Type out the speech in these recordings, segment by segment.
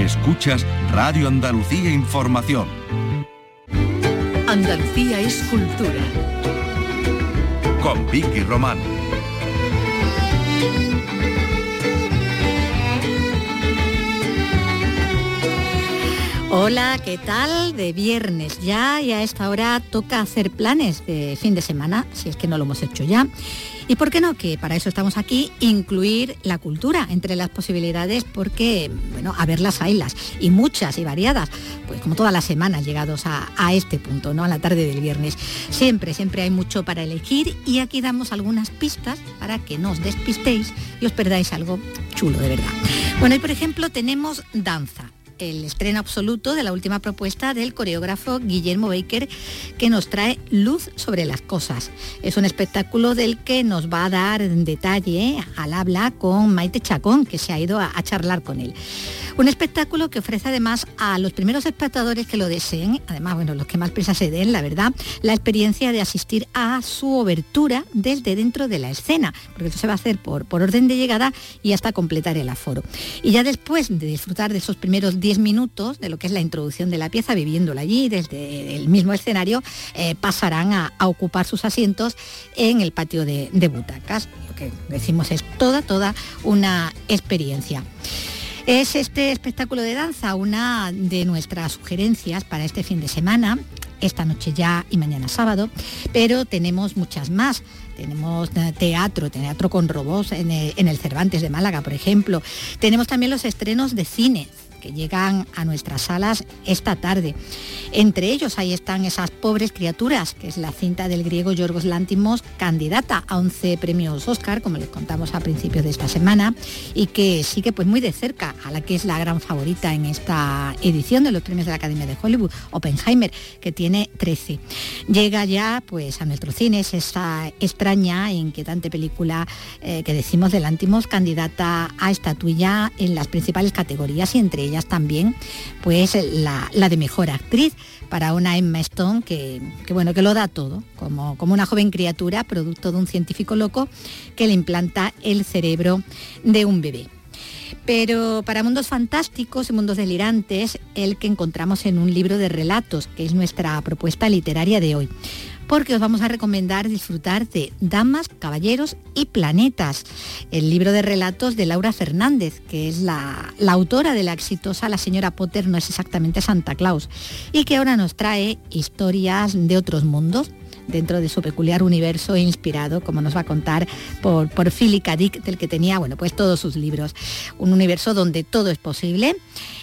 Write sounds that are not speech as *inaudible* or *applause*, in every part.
Escuchas Radio Andalucía Información. Andalucía es cultura. Con Vicky Román. Hola, ¿qué tal? De viernes ya y a esta hora toca hacer planes de fin de semana, si es que no lo hemos hecho ya. Y por qué no, que para eso estamos aquí, incluir la cultura entre las posibilidades, porque, bueno, a ver las haylas, y muchas y variadas, pues como todas las semanas llegados a, a este punto, ¿no? A la tarde del viernes. Siempre, siempre hay mucho para elegir y aquí damos algunas pistas para que no os despistéis y os perdáis algo chulo de verdad. Bueno, y por ejemplo tenemos danza el estreno absoluto de la última propuesta del coreógrafo Guillermo Baker que nos trae Luz sobre las cosas. Es un espectáculo del que nos va a dar detalle al habla con Maite Chacón, que se ha ido a, charlar con él. Un espectáculo que ofrece además a los primeros espectadores que lo deseen, además, bueno, los que más prisa se den, la verdad, la experiencia de asistir a su obertura desde dentro de la escena, porque eso se va a hacer por, por orden de llegada y hasta completar el aforo. Y ya después de disfrutar de esos primeros 10 minutos de lo que es la introducción de la pieza, viviéndola allí desde el mismo escenario, eh, pasarán a, ocupar sus asientos en el patio de, butacas. Lo que decimos es toda, toda una experiencia. Es este espectáculo de danza una de nuestras sugerencias para este fin de semana, esta noche ya y mañana sábado, pero tenemos muchas más. Tenemos teatro, teatro con robots en el, en el Cervantes de Málaga, por ejemplo. Tenemos también los estrenos de cine, que llegan a nuestras salas esta tarde. Entre ellos ahí están esas pobres criaturas, que es la cinta del griego Yorgos Lántimos, candidata a 11 premios Oscar, como les contamos a principios de esta semana, y que sigue pues muy de cerca a la que es la gran favorita en esta edición de los premios de la Academia de Hollywood, Oppenheimer, que tiene 13. Llega ya pues a nuestros cines esa extraña e inquietante película eh, que decimos de Lántimos, candidata a estatuilla en las principales categorías y entre ellas también pues la, de mejor actriz para una Emma Stone que, que, bueno que lo da todo como, como una joven criatura producto de un científico loco que le implanta el cerebro de un bebé. Pero para mundos fantásticos y mundos delirantes, el que encontramos en un libro de relatos, que es nuestra propuesta literaria de hoy porque os vamos a recomendar disfrutar de Damas, Caballeros y Planetas, el libro de relatos de Laura Fernández, que es la, la, autora de la exitosa La señora Potter no es exactamente Santa Claus, y que ahora nos trae historias de otros mundos dentro de su peculiar universo inspirado, como nos va a contar, por, por Philip. Dick, del que tenía, bueno, pues todos sus libros. Un universo donde todo es posible,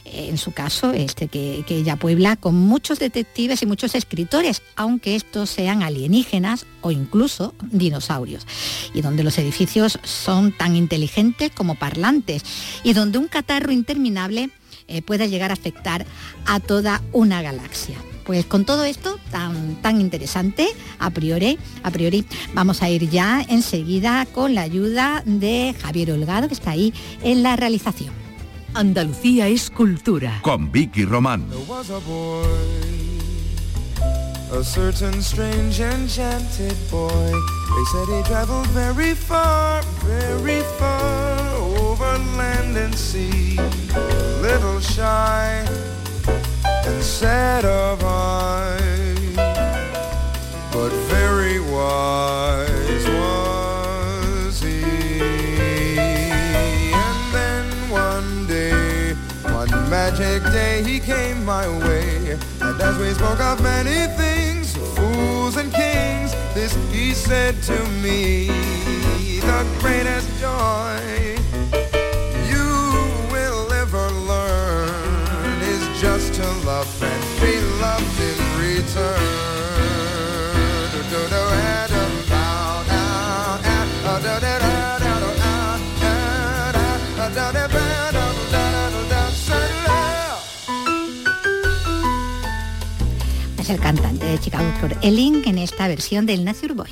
en su caso, este que, que ella puebla con muchos detectives y muchos escritores, aunque estos sean alienígenas o incluso dinosaurios, y donde los edificios son tan inteligentes como parlantes, y donde un catarro interminable eh, pueda llegar a afectar a toda una galaxia. Pues con todo esto tan, tan interesante, a priori, a priori, vamos a ir ya enseguida con la ayuda de Javier Holgado, que está ahí en la realización. Andalucía es cultura. Con Vicky Román. A certain strange enchanted boy. They said he traveled very far, very far over land and sea. As we spoke of many things, fools and kings, this he said to me, the greatest joy cantante de Chicago Flor Elling en esta versión del Nature Boy.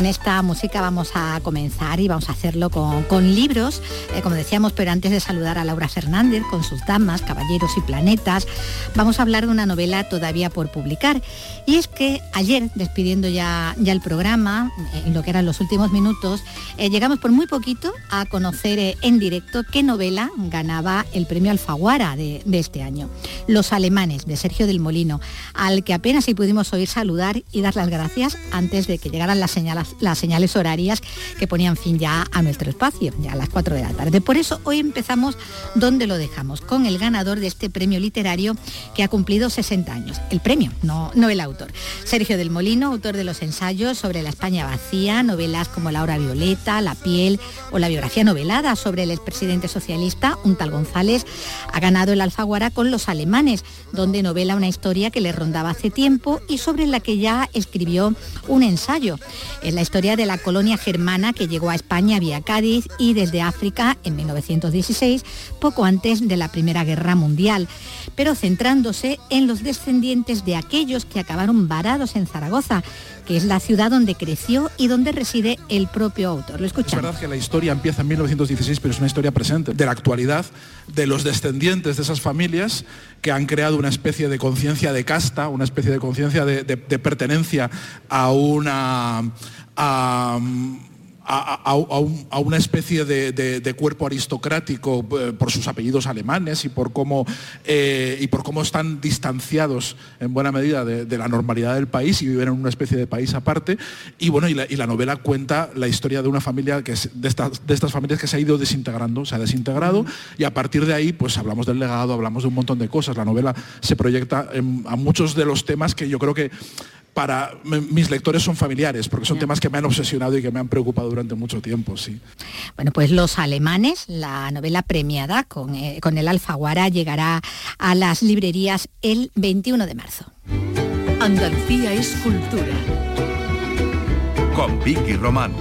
Con esta música vamos a comenzar y vamos a hacerlo con, libros, eh, como decíamos, pero antes de saludar a Laura Fernández con sus damas, caballeros y planetas, vamos a hablar de una novela todavía por publicar. Y es que ayer, despidiendo ya, ya el programa, eh, en lo que eran los últimos minutos, eh, llegamos por muy poquito a conocer en directo qué novela ganaba el premio Alfaguara de, este año. Los alemanes, de Sergio del Molino, al que apenas si pudimos oír saludar y dar las gracias antes de que llegaran las las señales horarias que ponían fin ya a nuestro espacio, ya a las 4 de la tarde. Por eso hoy empezamos donde lo dejamos, con el ganador de este premio literario que ha cumplido 60 años. El premio, no, no el autor. Sergio del Molino, autor de los ensayos sobre la España vacía, novelas como La hora violeta, La piel o la biografía novelada sobre el expresidente socialista, un tal González, ha ganado el Alfaguara con Los alemanes, donde novela una historia que le rondaba hace tiempo y sobre la que ya escribió un ensayo. Historia de la colonia germana que llegó a España vía Cádiz y desde África en 1916, poco antes de la Primera Guerra Mundial, pero centrándose en los descendientes de aquellos que acabaron varados en Zaragoza, que es la ciudad donde creció y donde reside el propio autor. Lo escuchamos. Es verdad que la historia empieza en 1916, pero es una historia presente, de la actualidad, de los descendientes de esas familias que han creado una especie de conciencia de casta, una especie de conciencia de, pertenencia a una a, una especie de, cuerpo aristocrático eh, por sus apellidos alemanes y por cómo, eh, y por cómo están distanciados en buena medida de, la normalidad del país y viven en una especie de país aparte. Y bueno, y la, novela cuenta la historia de una familia que de, estas, de estas familias que se ha ido desintegrando, se ha desintegrado y a partir de ahí pues hablamos del legado, hablamos de un montón de cosas. La novela se proyecta a muchos de los temas que yo creo que para mis lectores son familiares, porque son temas que me han obsesionado y que me han preocupado durante mucho tiempo, sí. Bueno, pues Los Alemanes, la novela premiada con, eh, con el Alfaguara, llegará a las librerías el 21 de marzo. Andalucía es cultura. Con Vicky Román.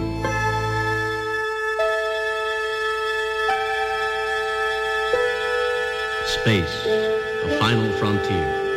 Space, a final frontier.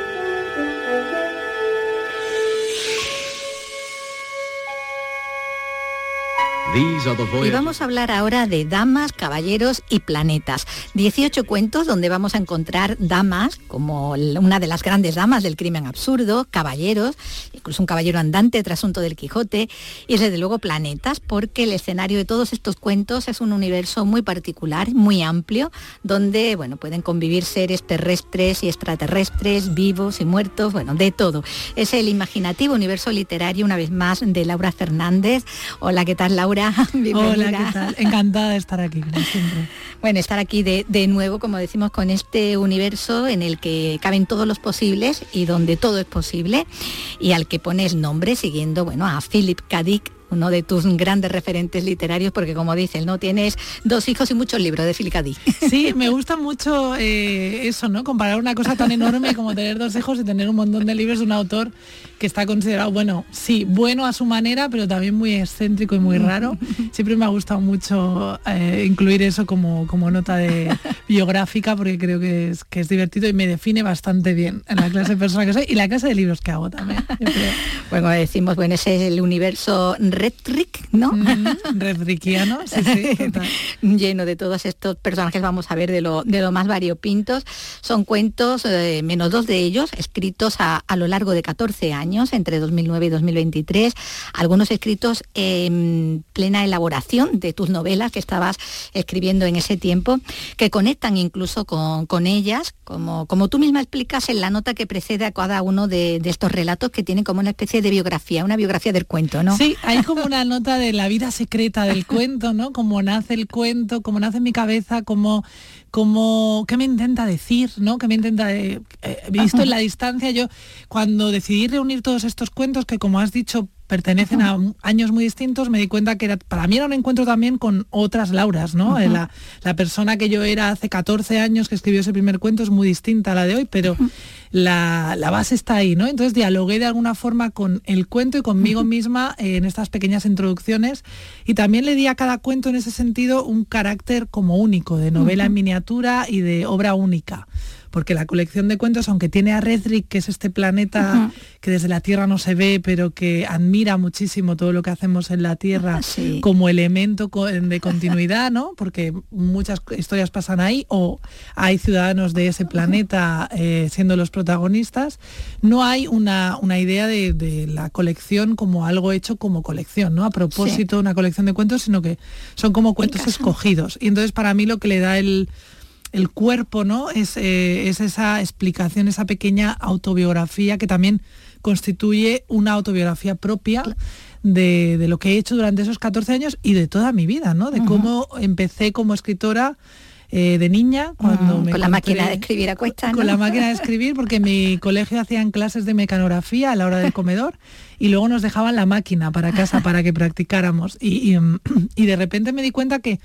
Y vamos a hablar ahora de damas, caballeros y planetas. 18 cuentos donde vamos a encontrar damas, como una de las grandes damas del crimen absurdo, caballeros, incluso un caballero andante, trasunto del Quijote, y desde luego planetas, porque el escenario de todos estos cuentos es un universo muy particular, muy amplio, donde bueno, pueden convivir seres terrestres y extraterrestres, vivos y muertos, bueno, de todo. Es el imaginativo universo literario, una vez más, de Laura Fernández. Hola, ¿qué tal, Laura? *laughs* Hola, ¿qué tal? Encantada de estar aquí, como siempre. *laughs* Bueno, estar aquí de, de, nuevo, como decimos, con este universo en el que caben todos los posibles y donde todo es posible y al que pones nombre siguiendo, bueno, a Philip K. Dick, uno de tus grandes referentes literarios, porque como dices, ¿no? Tienes dos hijos y muchos libros de. Dick. *laughs* Sí, me gusta mucho eh, eso, ¿no? Comparar una cosa tan enorme como tener dos hijos y tener un montón de libros de un autor que está considerado, bueno, sí, bueno a su manera, pero también muy excéntrico y muy raro. *laughs* Siempre me ha gustado mucho eh, incluir eso como, como nota de *laughs* biográfica, porque creo que es, que es divertido y me define bastante bien en la clase de persona que soy y la clase de libros que hago también. Bueno, decimos, bueno, ese es el universo Redrick, ¿no? redrickiano, sí, sí, *laughs* Lleno de todos estos personajes, vamos a ver, de lo, de lo más variopintos. Son cuentos, eh, menos dos de ellos, escritos a, a lo largo de 14 años entre 2009 y 2023, algunos escritos en plena elaboración de tus novelas que estabas escribiendo en ese tiempo, que conectan incluso con, ellas, como, como tú misma explicas en la nota que precede a cada uno de, estos relatos que tienen como una especie de biografía, una biografía del cuento, ¿no? Sí, hay como una nota de la vida secreta del *laughs* cuento, ¿no? Cómo nace el cuento, cómo nace en mi cabeza, cómo como qué me intenta decir, ¿no? Que me intenta eh, eh, visto en la *laughs* distancia yo cuando decidí reunir todos estos cuentos que como has dicho pertenecen a años muy distintos, me di cuenta que era, para mí era un encuentro también con otras Lauras, ¿no? la, persona que yo era hace 14 años que escribió ese primer cuento es muy distinta a la de hoy, pero la, base está ahí, ¿no? Entonces dialogué de alguna forma con el cuento y conmigo misma en estas pequeñas introducciones y también le di a cada cuento en ese sentido un carácter como único, de novela en miniatura y de obra única porque la colección de cuentos, aunque tiene a Redrick, que es este planeta que desde la Tierra no se ve, pero que admira muchísimo todo lo que hacemos en la Tierra como elemento de continuidad, ¿no? Porque muchas historias pasan ahí o hay ciudadanos de ese planeta eh, siendo los protagonistas. No hay una, idea de, la colección como algo hecho como colección, ¿no? A propósito, una colección de cuentos, sino que son como cuentos escogidos. Y entonces para mí lo que le da el, cuerpo, ¿no? Es, eh, es esa explicación, esa pequeña autobiografía que también constituye una autobiografía propia. De, lo que he hecho durante esos 14 años y de toda mi vida, ¿no? De cómo empecé como escritora eh, de niña cuando me con la máquina de escribir a cuesta con la máquina de *laughs* escribir porque en mi colegio hacían clases de mecanografía a la hora del comedor y luego nos dejaban la máquina para casa para que practicáramos y, y *clears throat* de repente me di cuenta que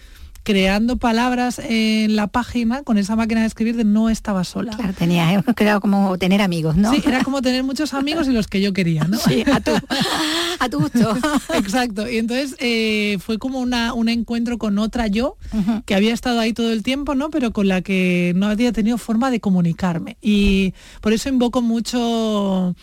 creando palabras en la página con esa máquina de escribir de no estaba sola. Claro, tenía, creado como tener amigos, ¿no? Sí, era como tener muchos amigos y los que yo quería, ¿no? Sí, a tu, *laughs* a tu gusto. *laughs* Exacto. Y entonces eh, fue como una, un encuentro con otra yo que había estado ahí todo el tiempo, ¿no? Pero con la que no había tenido forma de comunicarme. Y por eso invoco mucho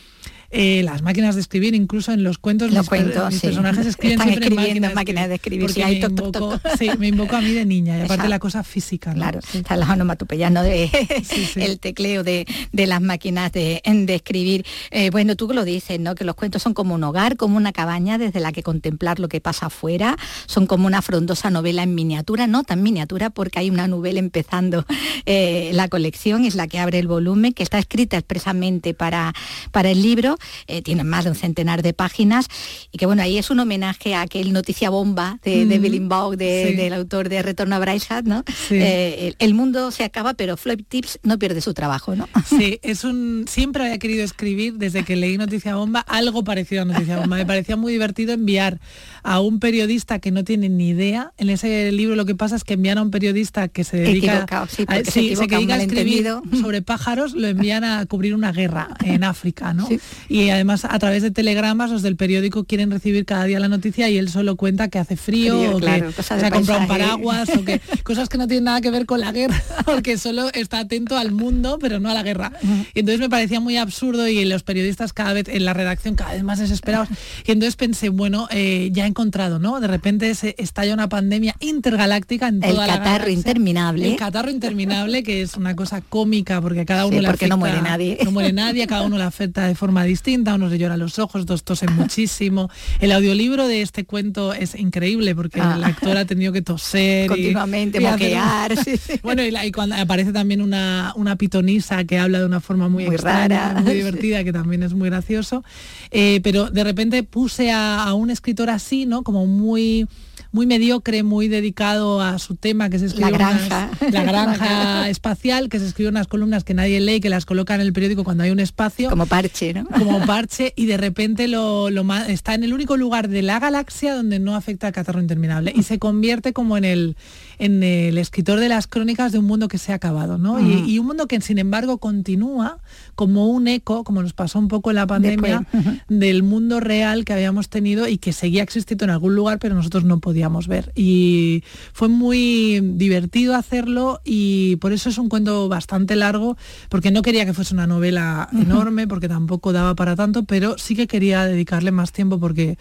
eh, las máquinas de escribir, incluso en los cuentos, los mis, personajes *laughs* escriben siempre en máquinas, de escribir. Sí, me, invoco, sí, me invoco a mí de niña, y aparte la cosa física. Claro, está las onomatopeyas, ¿no? De, *laughs* el tecleo de, las máquinas de, de escribir. Eh, bueno, tú lo dices, ¿no? Que los cuentos son como un hogar, como una cabaña desde la que contemplar lo que pasa afuera, son como una frondosa novela en miniatura, no tan miniatura porque hay una novela empezando eh, la colección, es la que abre el volumen, que está escrita expresamente para, para el libro eh, tiene más de un centenar de páginas y que bueno, ahí es un homenaje a aquel noticia bomba de, de Billy del autor de Retorno a Bryce ¿no? Eh, el, mundo se acaba, pero Floyd Tips no pierde su trabajo, ¿no? *laughs* Sí, es un... Siempre había querido escribir, desde que leí Noticia Bomba, algo parecido a Noticia Bomba. Me parecía muy divertido enviar a un periodista que no tiene ni idea. En ese libro lo que pasa es que envían a un periodista que se dedica, a, se, a escribir sobre pájaros, lo envían a cubrir una guerra en África, ¿no? Y además a través de telegramas los del periódico quieren recibir cada día la noticia y él solo cuenta que hace frío, o que se ha comprado un paraguas o que *laughs* cosas que no tienen nada que ver con la guerra *laughs* porque solo está atento al mundo pero no a la guerra. Y entonces me parecía muy absurdo y los periodistas cada vez en la redacción cada vez más desesperados. Y entonces pensé bueno eh, ya he encontrado no de repente se estalla una pandemia intergaláctica en toda el catarro interminable. El catarro interminable que es una cosa cómica porque cada uno le porque no muere nadie. no muere nadie cada uno le afecta de forma distinta unos le lloran los ojos, dos tosen *laughs* muchísimo. El audiolibro de este cuento es increíble porque el ah. actor ha tenido que toser continuamente, y, moquear. *laughs* Bueno, y, cuando aparece también una, una pitonisa que habla de una forma muy, rara, muy divertida, que también es muy gracioso. Eh, pero de repente puse a, a un escritor así, ¿no? Como muy muy mediocre, muy dedicado a su tema, que se escribe *laughs* la granja, la granja espacial, que se escribe unas columnas que nadie lee, que las coloca en el periódico cuando hay un espacio. Como parche, ¿no? Como *laughs* parche, y de repente lo, está en el único lugar de la galaxia donde no afecta al catarro interminable. Y se convierte como en el, en el escritor de las crónicas de un mundo que se ha acabado, ¿no? Y, un mundo que sin embargo continúa como un eco, como nos pasó un poco en la pandemia, *laughs* del mundo real que habíamos tenido y que seguía existiendo en algún lugar, pero nosotros no podíamos ver. Y fue muy divertido hacerlo y por eso es un cuento bastante largo, porque no quería que fuese una novela enorme, porque tampoco daba para tanto, pero sí que quería dedicarle más tiempo porque,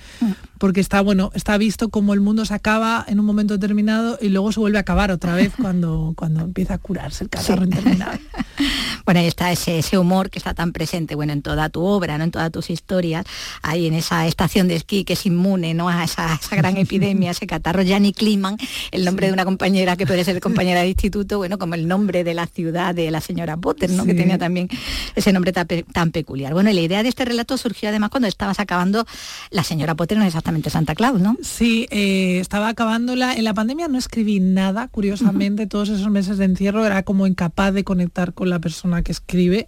porque está, bueno, está visto como el mundo se acaba en un momento determinado y luego se vuelve a acabar otra vez *laughs* cuando, cuando empieza a curarse el catarro interminable. *laughs* bueno, ahí está ese, ese, humor que está tan presente, bueno, en toda tu obra, ¿no? En todas tus historias, ahí en esa estación de esquí que es inmune, ¿no? A esa, gran *laughs* epidemia, ese catarro, Janny Kliman, el nombre de una compañera que puede ser *laughs* compañera de instituto, bueno, como el nombre de la ciudad de la señora Potter, ¿no? Que tenía también ese nombre tan, peculiar. Bueno, la idea de este relato surgió además cuando estabas acabando la señora Potter, no exactamente Santa Claus, ¿no? Sí, eh, estaba acabándola. En la pandemia no escribí nada, curiosamente, todos esos meses de encierro era como incapaz de conectar con la persona que escribe,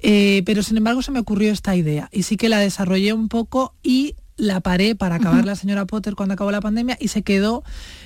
eh, pero sin embargo se me ocurrió esta idea y sí que la desarrollé un poco y la paré para acabar la señora Potter cuando acabó la pandemia y se quedó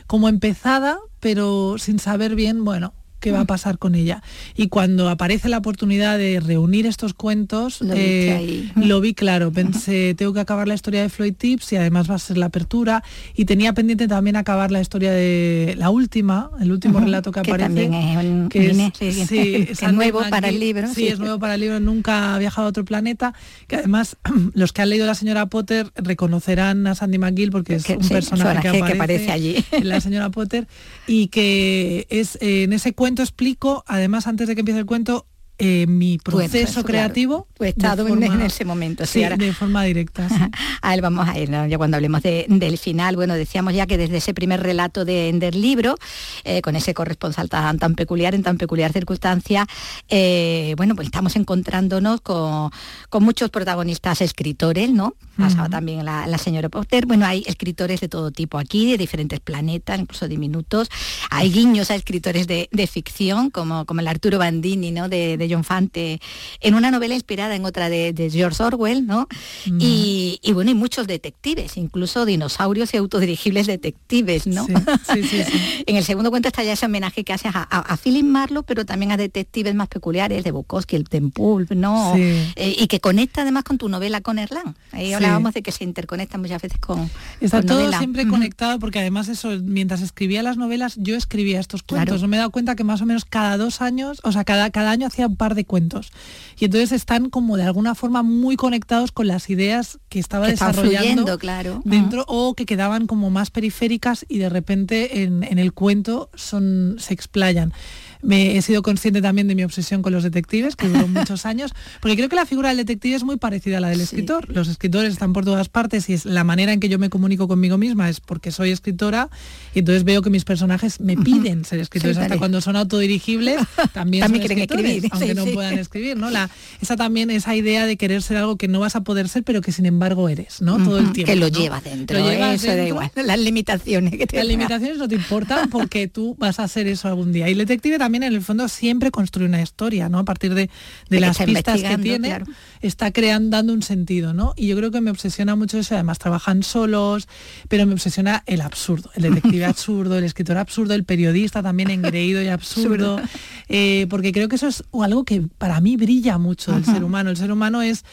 como empezada, pero sin saber bien, bueno, qué va a pasar con ella. Y cuando aparece la oportunidad de reunir estos cuentos, Lo eh, lo vi claro. Pensé, tengo que acabar la historia de Floyd Tips y además va a ser la apertura. Y tenía pendiente también acabar la historia de la última, el último relato que, que aparece. también es un que es, sí, sí, *laughs* que es Sandra nuevo para el libro, Sí, sí. es nuevo para el libro. Nunca ha viajado a otro planeta. Que además, *clears throat* los que han leído La señora Potter reconocerán a Sandy McGill porque es Que- un personaje que aparece, que aparece allí. en La señora Potter. Y que es eh, en ese cuento explico, además, antes de que empiece el cuento, eh, mi Tu proceso claro. creativo. Tu estado en- forma- en ese momento, sí, ahora- de forma directa. sí. *laughs* A él vamos a ir, ¿no? ya cuando hablemos de- del final, bueno, decíamos ya que desde ese primer relato de- del libro, eh, con ese corresponsal tan, tan peculiar, en tan peculiar circunstancia, eh, bueno, pues estamos encontrándonos con, con muchos protagonistas escritores, ¿no? Pasaba también la, la señora Potter, bueno, hay escritores de todo tipo aquí, de diferentes planetas, incluso diminutos, hay guiños a escritores de, de ficción, como, como el Arturo Bandini, ¿no? De, de John Fante, en una novela inspirada en otra de, de George Orwell, ¿no? Mm. Y, y bueno, y muchos detectives, incluso dinosaurios y autodirigibles detectives, ¿no? Sí, sí, sí, *laughs* en el segundo cuento está ya ese homenaje que haces a, a, a Philip Marlowe, pero también a detectives más peculiares, de Bukowski, el Tempul, ¿no? Sí. Eh, y que conecta además con tu novela con Erlán. Ahí hablábamos de que se interconecta muchas veces con, Está con todo novela. siempre conectado porque además eso, mientras escribía las novelas, yo escribía estos cuentos. Claro. No me he dado cuenta que más o menos cada dos años, o sea, cada, cada año hacía un par de cuentos. Y entonces están como de alguna forma muy conectados con las ideas que estaba Que desarrollando fluyendo, claro. dentro o que quedaban como más periféricas y de repente en, en el cuento son, se explayan. Me he sido consciente también de mi obsesión con los detectives, que duró muchos *laughs* años, porque creo que la figura del detective es muy parecida a la del Sí. escritor. Los escritores están por todas partes y es la manera en que yo me comunico conmigo misma es porque soy escritora y entonces veo que mis personajes me piden ser escritores. Sí, Hasta cuando son autodirigibles *laughs* también, También son escritores, escribir, aunque sí, no puedan escribir, ¿no? La, *laughs* esa también, esa idea de querer ser algo que no vas a poder ser, pero que sin embargo eres, ¿no? Todo el tiempo. Que lo ¿no? llevas dentro, Lo llevas eso da igual. Las limitaciones que te Las limitaciones no te importan porque tú vas a hacer eso algún día. Y el detective también en el fondo siempre construye una historia, ¿no? A partir de, de las pistas que tiene, claro. está creando, dando un sentido, ¿no? Y yo creo que me obsesiona mucho eso, además trabajan solos, pero me obsesiona el absurdo, el detective *laughs* absurdo, el escritor absurdo, el periodista también engreído y absurdo, eh, porque creo que eso es algo que para mí brilla mucho del ser humano. El ser humano es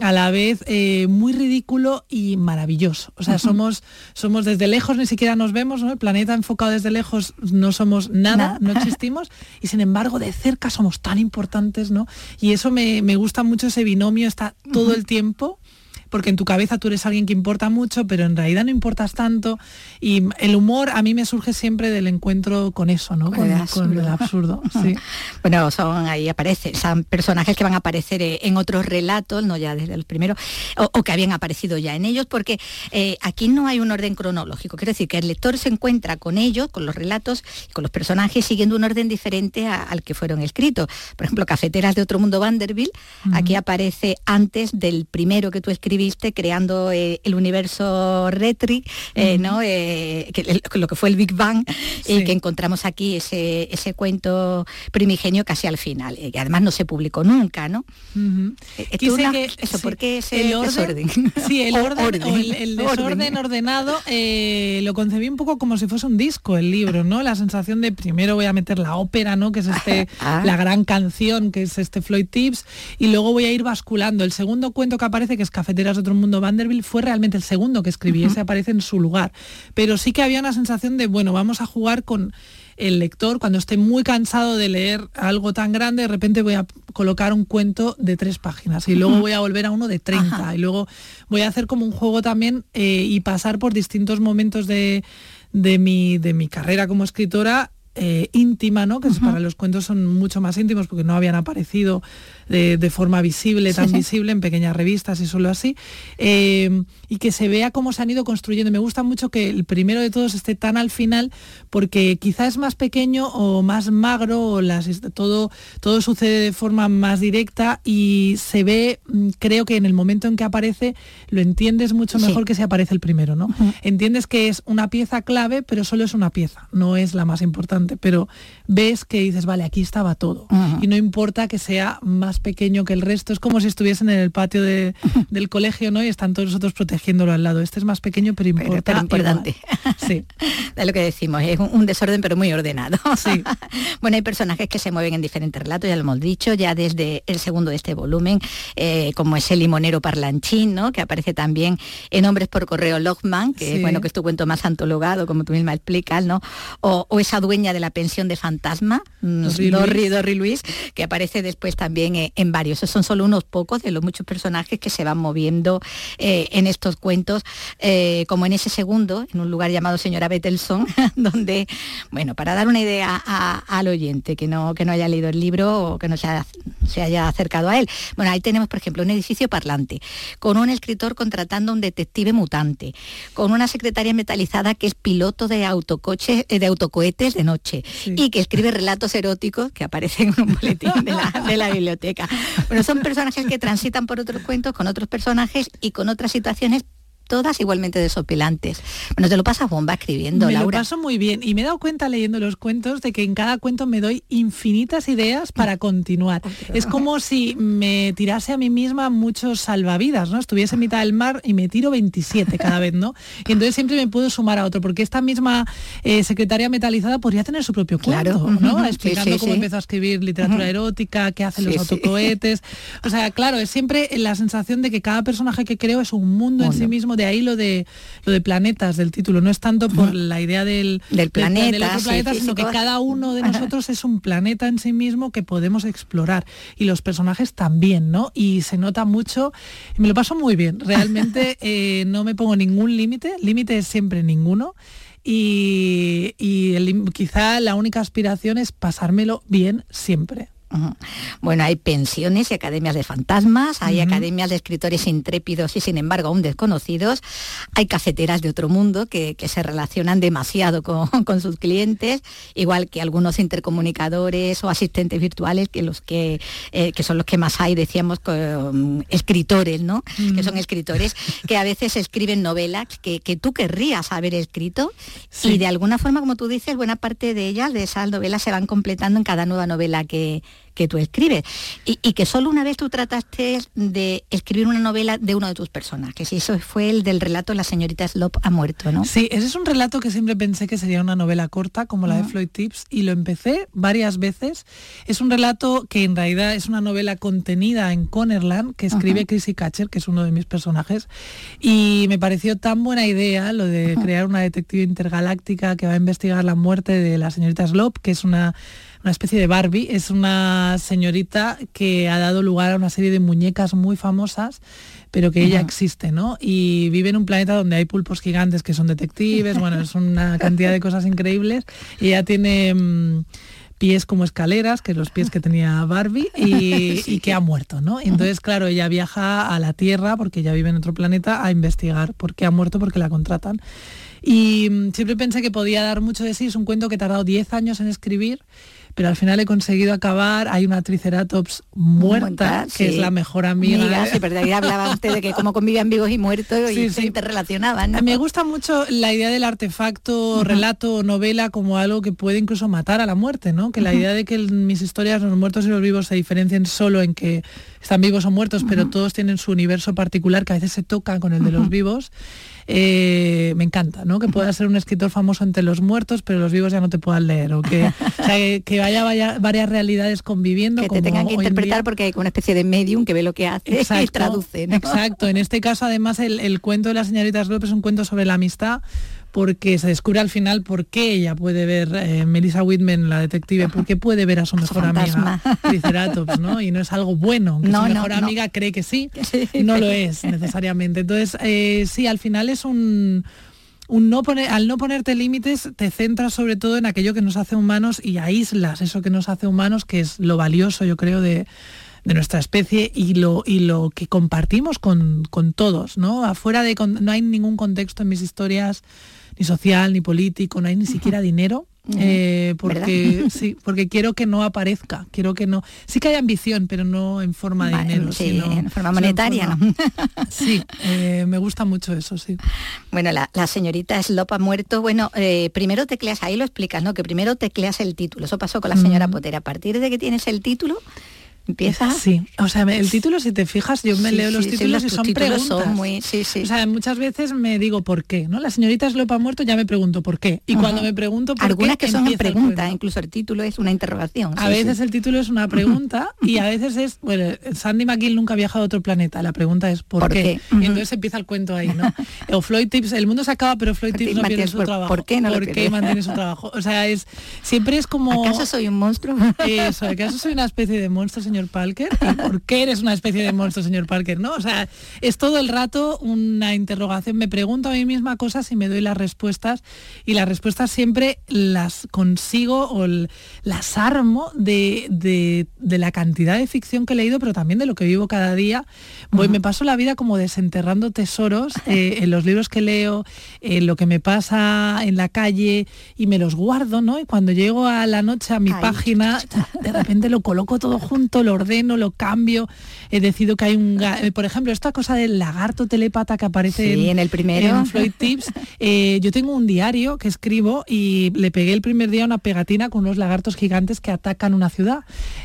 a la vez eh, muy ridículo y maravilloso. O sea, somos, somos desde lejos, ni siquiera nos vemos, ¿no? El planeta enfocado desde lejos no somos nada, Nada. no existimos, *laughs* y sin embargo de cerca somos tan importantes, ¿no? Y eso me, me gusta mucho, ese binomio está todo el tiempo porque en tu cabeza tú eres alguien que importa mucho, pero en realidad no importas tanto. Y el humor a mí me surge siempre del encuentro con eso, ¿no? Con el con el absurdo. *laughs* sí. Bueno, son ahí aparecen, son personajes que van a aparecer eh, en otros relatos, no ya desde el primero, o, o que habían aparecido ya en ellos, porque eh, aquí no hay un orden cronológico. Quiero decir que el lector se encuentra con ellos, con los relatos, con los personajes, siguiendo un orden diferente a- al que fueron escritos. Por ejemplo, Cafeteras de otro mundo Vanderbilt, aquí aparece antes del primero que tú escribiste, creando eh, el universo Retri, eh, ¿no? Eh, que, el- lo que fue el Big Bang, y que encontramos aquí ese, ese cuento primigenio casi al final, que además no se publicó nunca, ¿no? Que- eso, sí, ¿por qué ese desorden? *laughs* Sí, el orden, o el, el *laughs* orden. desorden ordenado lo concebí un poco como si fuese un disco, el libro, ¿no? La sensación de primero voy a meter la ópera, ¿no? Que es este, *laughs* Ah. la gran canción, que es este Floyd Tips, y luego voy a ir basculando. El segundo cuento que aparece, que es De otro mundo Vanderbilt, fue realmente el segundo que escribí, ese aparece en su lugar. Pero sí que había una sensación de, bueno, vamos a jugar con el lector, cuando esté muy cansado de leer algo tan grande, de repente voy a colocar un cuento de tres páginas y luego voy a volver a uno de 30 Ajá. y luego voy a hacer como un juego también eh, y pasar por distintos momentos de, de, mi, de mi carrera como escritora eh, íntima, ¿no? Que para los cuentos son mucho más íntimos porque no habían aparecido de, de forma visible, tan visible en pequeñas revistas y solo así. Eh, y que se vea cómo se han ido construyendo. Me gusta mucho que el primero de todos esté tan al final porque quizá es más pequeño o más magro o las, todo, todo sucede de forma más directa y se ve, mm, creo que en el momento en que aparece lo entiendes mucho Sí. mejor que si aparece el primero, ¿no? Entiendes que es una pieza clave, pero solo es una pieza, no es la más importante pero ves que dices, vale, aquí estaba todo. Y no importa que sea más pequeño que el resto, es como si estuviesen en el patio del colegio, ¿no? Y están todos nosotros protegiéndolo al lado. Este es más pequeño, pero, importa, importante. Sí. *laughs* es lo que decimos, es un, desorden, pero muy ordenado. Sí. *laughs* bueno, hay personajes que se mueven en diferentes relatos, ya lo hemos dicho, ya desde el segundo de este volumen, eh, como es el limonero parlanchín, ¿no? Que aparece también en Hombres por Correo Logman, que bueno, que es tu cuento más antologado, como tú misma explicas, ¿no? O, esa dueña de la pensión de fantasma, mm, Dorri, Luis, que aparece después también eh, en varios. Esos son solo unos pocos de los muchos personajes que se van moviendo eh, en estos cuentos, eh, como en ese segundo, en un lugar llamado Señora Bettelson, *laughs* donde, bueno, para dar una idea al oyente que no, que no haya leído el libro o que no se se haya acercado a él, bueno, ahí tenemos, por ejemplo, un edificio parlante, con un escritor contratando a un detective mutante, con una secretaria metalizada que es piloto de autocoches, de autocohetes de noche y que escribe relatos eróticos que aparecen en un boletín de la, biblioteca. Bueno, son personajes que transitan por otros cuentos con otros personajes y con otras situaciones todas igualmente desopilantes. Bueno, te lo pasas bomba escribiendo, me Laura. lo paso muy bien y me he dado cuenta leyendo los cuentos de que en cada cuento me doy infinitas ideas para *laughs* continuar. Es como si me tirase a mí misma muchos salvavidas, ¿no? Estuviese en mitad del mar y me tiro 27 cada vez, ¿no? Y entonces siempre me puedo sumar a otro, porque esta misma eh, secretaria metalizada podría tener su propio cuento, ¿no? Explicando cómo empezó a escribir literatura erótica, qué hacen los autocohetes. O sea, claro, es siempre la sensación de que cada personaje que creo es un mundo en sí mismo de ahí lo de lo de planetas del título. No es tanto por la idea del, del planeta, sino que cada uno de nosotros es un planeta en sí mismo que podemos explorar. Y los personajes también, ¿no? Y se nota mucho, y me lo paso muy bien. Realmente *laughs* eh, no me pongo ningún límite, límite es siempre ninguno. Y, y quizá la única aspiración es pasármelo bien siempre. Bueno, hay pensiones y academias de fantasmas, hay academias de escritores intrépidos y sin embargo aún desconocidos, hay cafeteras de otro mundo que, se relacionan demasiado *laughs* con, sus clientes, igual que algunos intercomunicadores o asistentes virtuales que los que, eh, que son los que más hay, decíamos, escritores, ¿no? Que son escritores que a veces *laughs* escriben novelas que, tú querrías haber escrito. Y de alguna forma, como tú dices, buena parte de ellas, de esas novelas, se van completando en cada nueva novela que, que tú escribes. Y, que solo una vez tú trataste de escribir una novela de uno de tus personajes. Y eso fue el del relato La señorita Slop ha muerto, ¿no? Sí, ese es un relato que siempre pensé que sería una novela corta, como la de Floyd Tips, y lo empecé varias veces. Es un relato que en realidad es una novela contenida en Connerland, que escribe Chrissy Catcher, que es uno de mis personajes. Y me pareció tan buena idea lo de crear una detective intergaláctica que va a investigar la muerte de la señorita Slop, que es una una especie de Barbie, es una señorita que ha dado lugar a una serie de muñecas muy famosas pero que ella existe, ¿no? Y vive en un planeta donde hay pulpos gigantes que son detectives, bueno, es una *laughs* cantidad de cosas increíbles. Y ella tiene mm, pies como escaleras, que los pies que tenía Barbie, y, *laughs* que ha muerto, ¿no? entonces, claro, ella viaja a la Tierra, porque ella vive en otro planeta, a investigar por qué ha muerto, porque la contratan. Y mm, siempre pensé que podía dar mucho de sí, es un cuento que he tardado 10 años en escribir, pero al final he conseguido acabar. Hay una Triceratops muerta, que es la mejor amiga. sí, pero ahí hablaba usted de que cómo convivían vivos y muertos y se interrelacionaban. Me gusta mucho la idea del artefacto, relato, novela como algo que puede incluso matar a la muerte, ¿no? Que la idea de que mis historias, los muertos y los vivos, se diferencien solo en que están vivos o muertos, pero todos tienen su universo particular que a veces se toca con el de los vivos. Eh, me encanta, ¿no? Que pueda ser un escritor famoso entre los muertos, pero los vivos ya no te puedan leer, o que, que haya, varias realidades conviviendo. Que te tengan que interpretar porque hay una especie de medium que ve lo que hace y traduce. Exacto, en este caso además el, cuento de las señoritas López es un cuento sobre la amistad, porque se descubre al final por qué ella puede ver, eh, Melissa Whitman, la detective, por qué puede ver a su *laughs* mejor amiga, Triceratops, ¿no? Y no es algo bueno, que su mejor amiga cree que *laughs* sí, no lo es necesariamente. Entonces, eh, sí, al final es un... Un no poner, al no ponerte límites te centras sobre todo en aquello que nos hace humanos y aíslas eso que nos hace humanos, que es lo valioso yo creo de, de nuestra especie y lo, y lo que compartimos con, con todos, ¿no? Afuera de, no hay ningún contexto en mis historias, ni social, ni político, no hay ni siquiera dinero eh, porque *laughs* sí, porque quiero que no aparezca, quiero que no, sí que hay ambición, pero no en forma de dinero, sí, en forma monetaria, ¿no? sí, eh, me gusta mucho eso, sí. Bueno, la, señorita Slopa muerto, bueno, eh, primero tecleas, ahí lo explicas, ¿no? Que primero tecleas el título, eso pasó con la señora Potera, a partir de que tienes el título, empieza. Sí, o sea, el título, si te fijas, yo me leo los títulos y son preguntas. muy, sí, sí. O sea, muchas veces me digo por qué, ¿no? La señorita Slopa ha muerto, ya me pregunto por qué. Y cuando me pregunto por Algunas qué, que son preguntas, incluso el título es una interrogación. A veces el título es una pregunta y a veces es, bueno, Sandy McGill nunca ha viajado a otro planeta. La pregunta es ¿por, qué? Y entonces empieza el cuento ahí, ¿no? o Floyd Tips, el mundo se acaba, pero Floyd Tips no pierde su trabajo. ¿Por qué no ¿Por qué mantiene su trabajo? O sea, es siempre es como. ¿Acaso soy un monstruo? Eso, ¿acaso soy una especie de monstruo, señor Palker? ¿por qué eres una especie de monstruo, señor Parker? ¿No? O sea, es todo el rato una interrogación. Me pregunto a mí misma cosas y me doy las respuestas. Y las respuestas siempre las consigo o las armo de, la cantidad de ficción que he leído, pero también de lo que vivo cada día. Voy, Me paso la vida como desenterrando tesoros eh, en los libros que leo, en lo que me pasa en la calle y me los guardo, ¿no? Y cuando llego a la noche a mi página, de repente lo coloco todo junto, lo ordeno, lo cambio, he decidido que hay un, eh, por ejemplo, esta cosa del lagarto telepata que aparece en, el primero, Floyd Tips, eh, yo tengo un diario que escribo y le pegué el primer día una pegatina con unos lagartos gigantes que atacan una ciudad.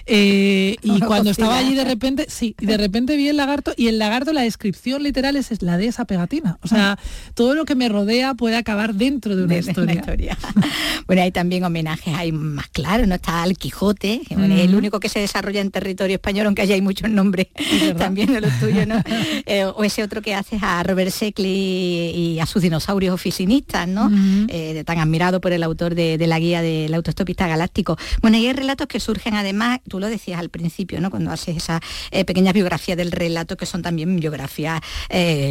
Eh, y *laughs* cuando estaba allí de repente, sí, de repente vi el lagarto y el lagarto, la descripción literal es, la de esa pegatina. O sea, *laughs* todo lo que me rodea puede acabar dentro de una, historia. *laughs* bueno, hay también homenajes, hay más claro, ¿no? Está al Quijote, el único que se desarrolla en territorio español, aunque haya hay muchos nombres *laughs* también de los tuyos, ¿no? *laughs* Eh, o ese otro que haces a Robert Sheckley y a sus dinosaurios oficinistas, ¿no? Eh, tan admirado por el autor de, la guía del autostopista galáctico. Bueno, y hay relatos que surgen además, tú lo decías al principio, ¿no? Cuando haces esa eh, pequeña biografía del relato, que son también biografías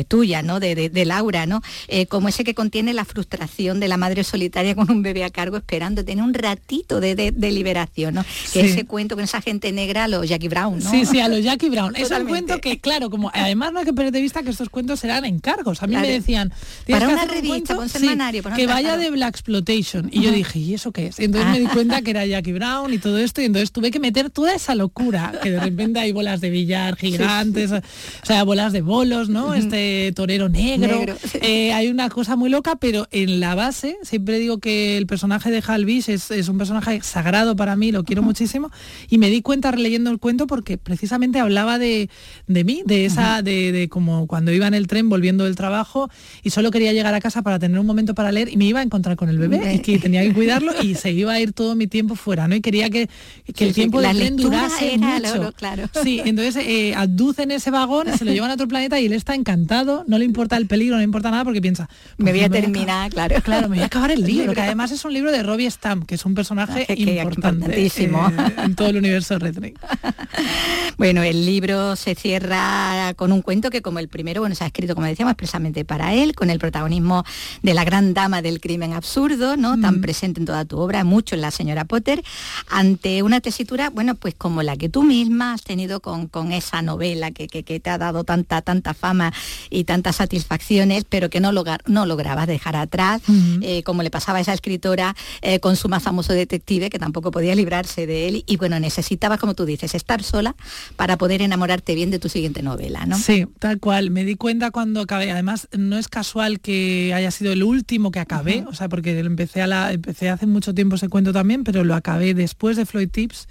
tuyas, ¿no? De, Laura, ¿no? como ese que contiene la frustración de la madre solitaria con un bebé a cargo esperando tener un ratito de, liberación, ¿no? Que ese cuento con esa gente negra, los Jackie Brown, ¿no? Sí, sí, a los Jackie Brown. Es un cuento que, claro, como además no hay que perder de vista que estos cuentos serán encargos. A mí me decían, para una revista, un semanario, que vaya de Black Exploitation. Y yo dije, ¿y eso qué es? Y entonces me di cuenta que era Jackie Brown y todo esto, y entonces tuve que meter toda esa locura, que de repente hay bolas de billar gigantes, o sea, bolas de bolos, ¿no? Este torero negro. Eh, hay una cosa muy loca, pero en la base, siempre digo que el personaje de Hal es, es un personaje sagrado para mí, lo quiero muchísimo, y me di cuenta releyendo el cuento porque precisamente hablaba de, mí, de esa, de, como cuando iba en el tren volviendo del trabajo y solo quería llegar a casa para tener un momento para leer y me iba a encontrar con el bebé y que tenía que cuidarlo y se iba a ir todo mi tiempo fuera, ¿no? Y quería que, el tiempo del tren durase mucho. claro. Sí, entonces eh, aducen ese vagón, se lo llevan a otro planeta y él está encantado, no le importa el peligro, no le importa nada porque piensa, me voy a terminar, claro. Claro, me voy a acabar el *laughs* libro, que además es un libro de Robbie Stamp, que es un personaje importantísimo eh, en todo el universo retro. *laughs* bueno, el libro se cierra con un cuento que como el primero, bueno, se ha escrito, como decíamos, expresamente para él, con el protagonismo de la gran dama del crimen absurdo, ¿no? Tan presente en toda tu obra, mucho en la señora Potter, ante una tesitura, bueno, pues como la que tú misma has tenido con, esa novela que, te ha dado tanta, tanta fama y tantas satisfacciones, pero que no, no lograbas dejar atrás, eh, como le pasaba a esa escritora eh, con su más famoso detective, que tampoco podía librarse de él, y bueno, necesitabas, como tú dices, estar sola para poder enamorarte bien de tu siguiente novela, ¿no? Sí, tal cual. Me di cuenta cuando acabé. Además, no es casual que haya sido el último que acabé, o sea, porque empecé, a la, empecé hace mucho tiempo ese cuento también, pero lo acabé después de Floyd Tips.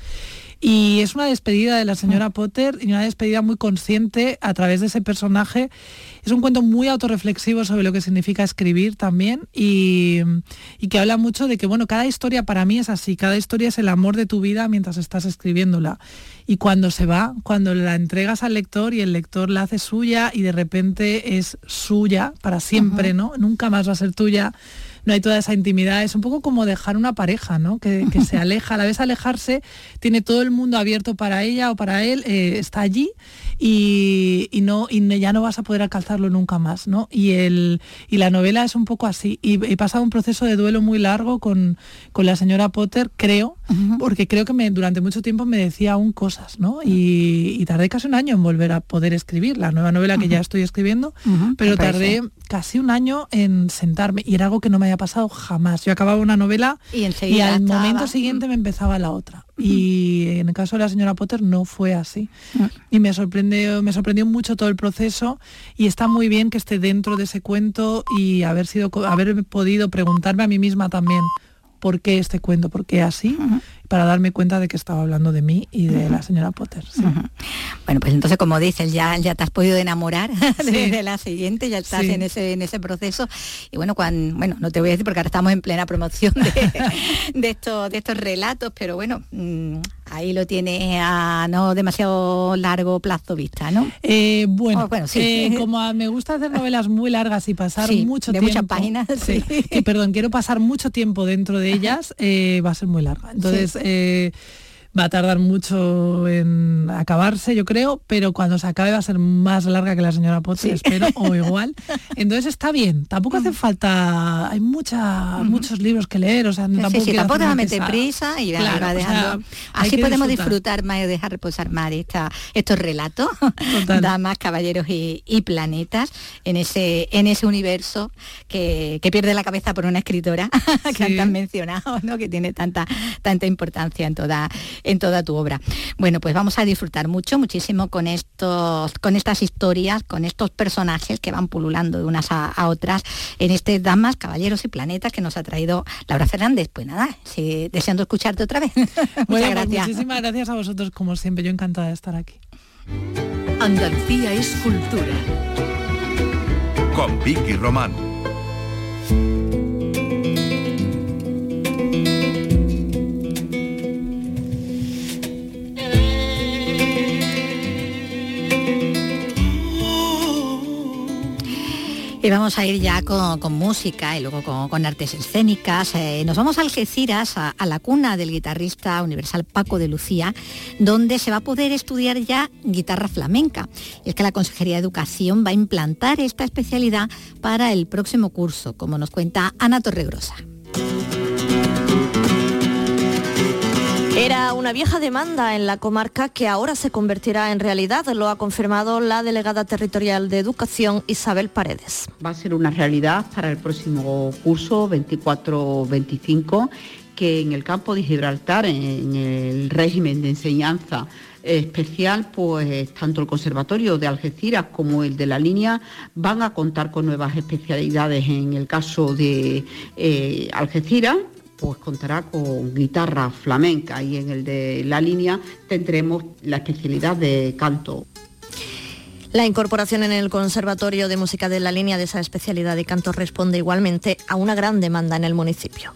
Y es una despedida de la señora Potter y una despedida muy consciente a través de ese personaje. Es un cuento muy autorreflexivo sobre lo que significa escribir también y, y, que habla mucho de que, bueno, cada historia para mí es así, cada historia es el amor de tu vida mientras estás escribiéndola. Y cuando se va, cuando la entregas al lector y el lector la hace suya y de repente es suya para siempre, ¿no? Nunca más va a ser tuya no hay toda esa intimidad. Es un poco como dejar una pareja, ¿no? Que, se *laughs* aleja. A la vez alejarse, tiene todo el mundo abierto para ella o para él, eh, está allí y, no, y ya no vas a poder alcanzarlo nunca más, ¿no? Y, el, y la novela es un poco así. Y he pasado un proceso de duelo muy largo con, con la señora Potter, creo, porque creo que me, durante mucho tiempo me decía aún cosas, ¿no? Y, tardé casi un año en volver a poder escribir la nueva novela que ya estoy escribiendo, pero tardé casi un año en sentarme y era algo que no me había pasado jamás. Yo acababa una novela y, y al momento siguiente me empezaba la otra. Y en el caso de la señora Potter no fue así. Y me sorprendió, me sorprendió mucho todo el proceso y está muy bien que esté dentro de ese cuento y haber sido haber podido preguntarme a mí misma también por qué este cuento, por qué así, para darme cuenta de que estaba hablando de mí y de la señora Potter. Bueno, pues entonces como dices, ya, ya te has podido enamorar *laughs* de, la siguiente, ya estás en, ese, en ese proceso. Y bueno, cuando, bueno, no te voy a decir porque ahora estamos en plena promoción *laughs* de, estos, de estos relatos, pero bueno, mm, ahí lo tiene a no demasiado largo plazo vista, ¿no? Eh, bueno, oh, bueno sí. Eh, como me gusta hacer novelas muy largas y pasar *laughs* mucho de tiempo. muchas páginas. Sí. Que, perdón, quiero pasar mucho tiempo dentro de ellas, eh, va a ser muy larga. Entonces, eh, va a tardar mucho en acabarse, yo creo, pero cuando se acabe va a ser más larga que la señora Potter, espero, o *laughs* igual. Entonces está bien, tampoco hace falta, hay mucha, muchos libros que leer, o sea, tampoco, sí, tampoco te va a meter prisa y va dejando. Así podemos disfrutar. más y dejar reposar más estos relatos, *laughs* damas, caballeros y, planetas en ese, en ese universo que, pierde la cabeza por una escritora *laughs* que han mencionado, ¿no? que tiene tanta, tanta importancia en toda en toda tu obra. Bueno, pues vamos a disfrutar mucho, muchísimo con estos, con estas historias, con estos personajes que van pululando de unas a, otras en este Damas, Caballeros y Planetas que nos ha traído Laura Fernández. Pues nada, deseando escucharte otra vez. *laughs* Muchas pues gracias. muchísimas gracias a vosotros, como siempre. Yo encantada de estar aquí. Andalucía es cultura. Con Vicky Román. Y vamos a ir ya con, música y luego con, artes escénicas. Eh, nos vamos a Algeciras, a, la cuna del guitarrista universal Paco de Lucía, donde se va a poder estudiar ya guitarra flamenca. Y es que la Consejería de Educación va a implantar esta especialidad para el próximo curso, como nos cuenta Ana Torregrosa. Era una vieja demanda en la comarca que ahora se convertirá en realidad, lo ha confirmado la delegada territorial de Educación Isabel Paredes. Va a ser una realidad para el próximo curso 24-25 que en el campo de Gibraltar, en el régimen de enseñanza especial, pues tanto el Conservatorio de Algeciras como el de la línea van a contar con nuevas especialidades. En el caso de eh, Algeciras, pues contará con guitarra flamenca y en el de la línea tendremos la especialidad de canto. La incorporación en el Conservatorio de Música de la línea de esa especialidad de canto responde igualmente a una gran demanda en el municipio.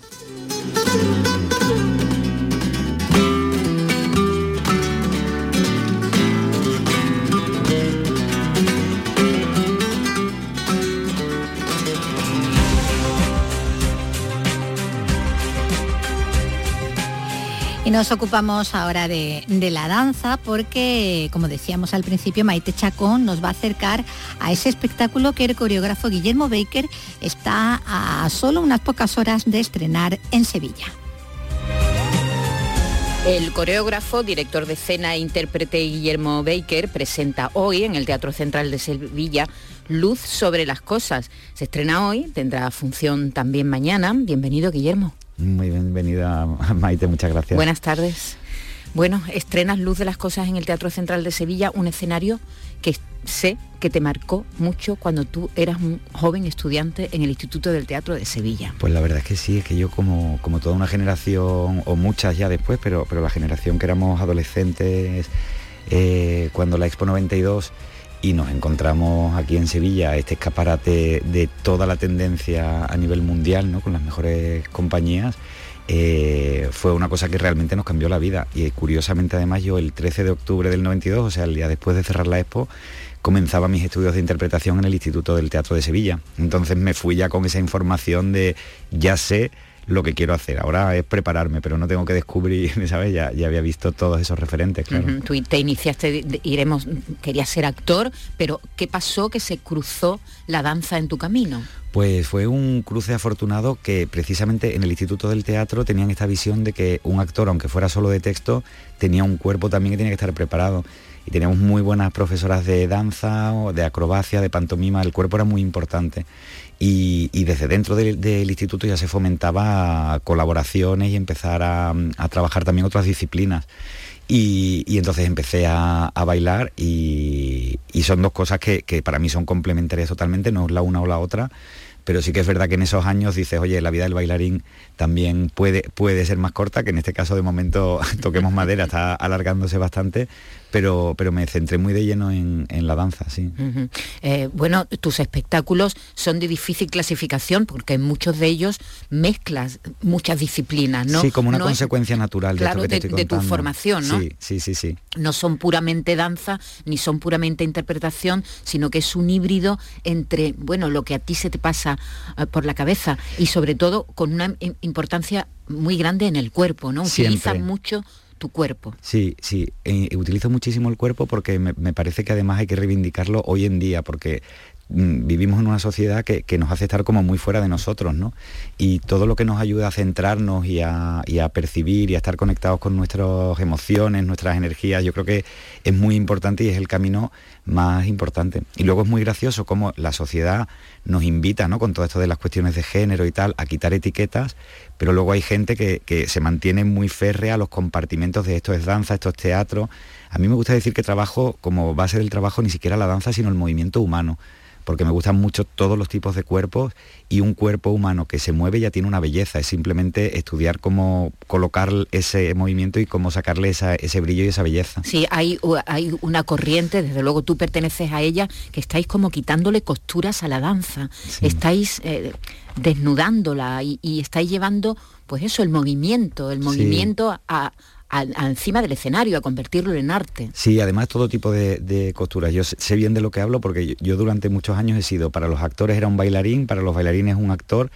Nos ocupamos ahora de, la danza porque, como decíamos al principio, Maite Chacón nos va a acercar a ese espectáculo que el coreógrafo Guillermo Baker está a solo unas pocas horas de estrenar en Sevilla. El coreógrafo, director de escena e intérprete Guillermo Baker presenta hoy en el Teatro Central de Sevilla Luz sobre las cosas. Se estrena hoy, tendrá función también mañana. Bienvenido, Guillermo. Muy bienvenida, Maite, muchas gracias. Buenas tardes. Bueno, estrenas Luz de las Cosas en el Teatro Central de Sevilla, un escenario que sé que te marcó mucho cuando tú eras un joven estudiante en el Instituto del Teatro de Sevilla. Pues la verdad es que sí, es que yo como, como toda una generación, o muchas ya después, pero, pero la generación que éramos adolescentes eh, cuando la Expo 92 y nos encontramos aquí en Sevilla este escaparate de toda la tendencia a nivel mundial, ¿no? con las mejores compañías, eh, fue una cosa que realmente nos cambió la vida. Y curiosamente además yo el 13 de octubre del 92, o sea, el día después de cerrar la expo, comenzaba mis estudios de interpretación en el Instituto del Teatro de Sevilla. Entonces me fui ya con esa información de ya sé lo que quiero hacer. Ahora es prepararme, pero no tengo que descubrir, *laughs* ¿sabes? Ya, ya había visto todos esos referentes, claro. Tú te iniciaste, iremos, querías ser actor, pero ¿qué pasó que se cruzó la danza en tu camino? Pues fue un cruce afortunado que precisamente en el Instituto del Teatro tenían esta visión de que un actor, aunque fuera solo de texto, tenía un cuerpo también que tenía que estar preparado. Y teníamos muy buenas profesoras de danza, o de acrobacia, de pantomima, el cuerpo era muy importante. Y, desde dentro del, instituto ya se fomentaba colaboraciones y empezar a, trabajar también otras disciplinas. Y, entonces empecé a, bailar y, y son dos cosas que, que para mí son complementarias totalmente, no es la una o la otra, pero sí que es verdad que en esos años dices, oye, la vida del bailarín también puede, puede ser más corta, que en este caso de momento *laughs* toquemos madera, está alargándose bastante, pero, pero me centré muy de lleno en, en la danza, sí. Eh, bueno, tus espectáculos son de difícil clasificación porque en muchos de ellos mezclas muchas disciplinas, ¿no? Sí, como una No es- consecuencia natural de claro, esto que te de- estoy de tu formación, ¿no? Sí, sí, sí, sí. no son puramente danza ni son puramente interpretación, sino que es un híbrido entre, bueno, lo que a ti se te pasa eh, por la cabeza y sobre todo con una im- importancia muy grande en el cuerpo, ¿no? Utilizas mucho tu cuerpo. Sí, sí, eh, utilizo muchísimo el cuerpo porque me, me parece que además hay que reivindicarlo hoy en día, porque mm, vivimos en una sociedad que, que nos hace estar como muy fuera de nosotros, ¿no? Y todo lo que nos ayuda a centrarnos y a, y a percibir y a estar conectados con nuestras emociones, nuestras energías, yo creo que es muy importante y es el camino más importante. Y luego es muy gracioso cómo la sociedad nos invita, ¿no? Con todo esto de las cuestiones de género y tal, a quitar etiquetas, pero luego hay gente que, que se mantiene muy férrea a los compartimentos de esto es danza, esto es teatro. A mí me gusta decir que trabajo como base del trabajo ni siquiera la danza, sino el movimiento humano, porque me gustan mucho todos los tipos de cuerpos y un cuerpo humano que se mueve ya tiene una belleza, es simplemente estudiar cómo colocar ese movimiento y cómo sacarle esa- ese brillo y esa belleza. Sí, hay, hay una corriente, desde luego tú perteneces a ella, que estáis como quitándole costuras a la danza, estáis eh, desnudándola y, y estáis llevando, pues eso, el movimiento, el Sí. movimiento a, a- encima del escenario, a convertirlo en arte. Sí, además todo tipo de, costuras. Yo sé- bien de lo que hablo porque yo durante muchos años he sido, para los actores era un bailarín, para los bailarines un actor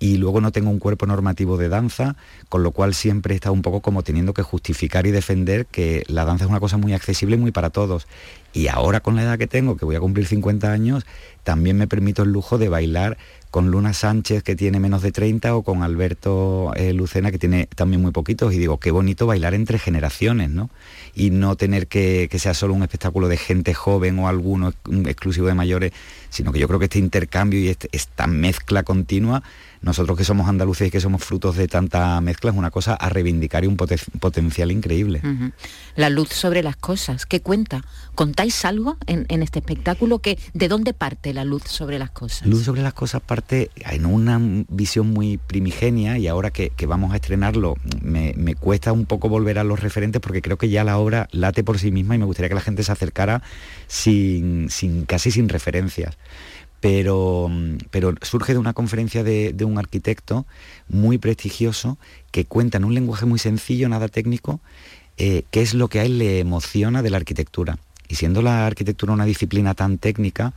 y luego no tengo un cuerpo normativo de danza, con lo cual siempre he estado un poco como teniendo que justificar y defender que la danza es una cosa muy accesible y muy para todos. Y ahora con la edad que tengo, que voy a cumplir 50 años, también me permito el lujo de bailar con Luna Sánchez, que tiene menos de 30, o con Alberto eh, Lucena, que tiene también muy poquitos. Y digo, qué bonito bailar entre generaciones, ¿no? Y no tener que, que sea solo un espectáculo de gente joven o alguno ex- exclusivo de mayores, sino que yo creo que este intercambio y este- esta mezcla continua, nosotros que somos andaluces y que somos frutos de tanta mezcla, es una cosa a reivindicar y un poten- potencial increíble. La luz sobre las cosas, ¿qué cuenta? ¿Contáis algo en, en este espectáculo? que ¿De dónde parte la luz sobre las cosas? Luz sobre las cosas parte en una visión muy primigenia y ahora que, que vamos a estrenarlo me, me cuesta un poco volver a los referentes porque creo que ya la obra late por sí misma y me gustaría que la gente se acercara sin, sin casi sin referencias. Pero, pero surge de una conferencia de, de un arquitecto muy prestigioso que cuenta en un lenguaje muy sencillo, nada técnico, eh, qué es lo que a él le emociona de la arquitectura. Y siendo la arquitectura una disciplina tan técnica,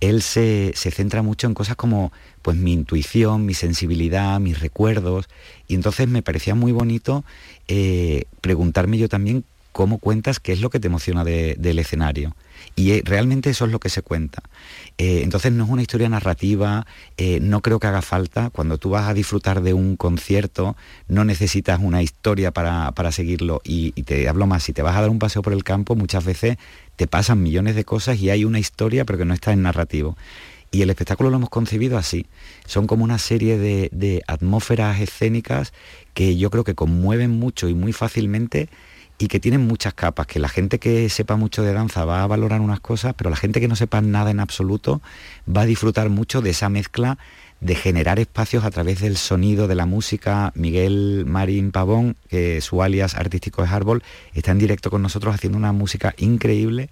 él se, se centra mucho en cosas como pues mi intuición, mi sensibilidad, mis recuerdos. Y entonces me parecía muy bonito eh, preguntarme yo también cómo cuentas qué es lo que te emociona de- del escenario. Y eh, realmente eso es lo que se cuenta. Eh, entonces no es una historia narrativa, eh, no creo que haga falta. Cuando tú vas a disfrutar de un concierto, no necesitas una historia para, para seguirlo. Y, y te hablo más, si te vas a dar un paseo por el campo, muchas veces te pasan millones de cosas y hay una historia, pero que no está en narrativo. Y el espectáculo lo hemos concebido así. Son como una serie de, de atmósferas escénicas que yo creo que conmueven mucho y muy fácilmente y que tienen muchas capas, que la gente que sepa mucho de danza va a valorar unas cosas, pero la gente que no sepa nada en absoluto va a disfrutar mucho de esa mezcla de generar espacios a través del sonido, de la música. Miguel Marín Pavón, que su alias artístico es Árbol, está en directo con nosotros haciendo una música increíble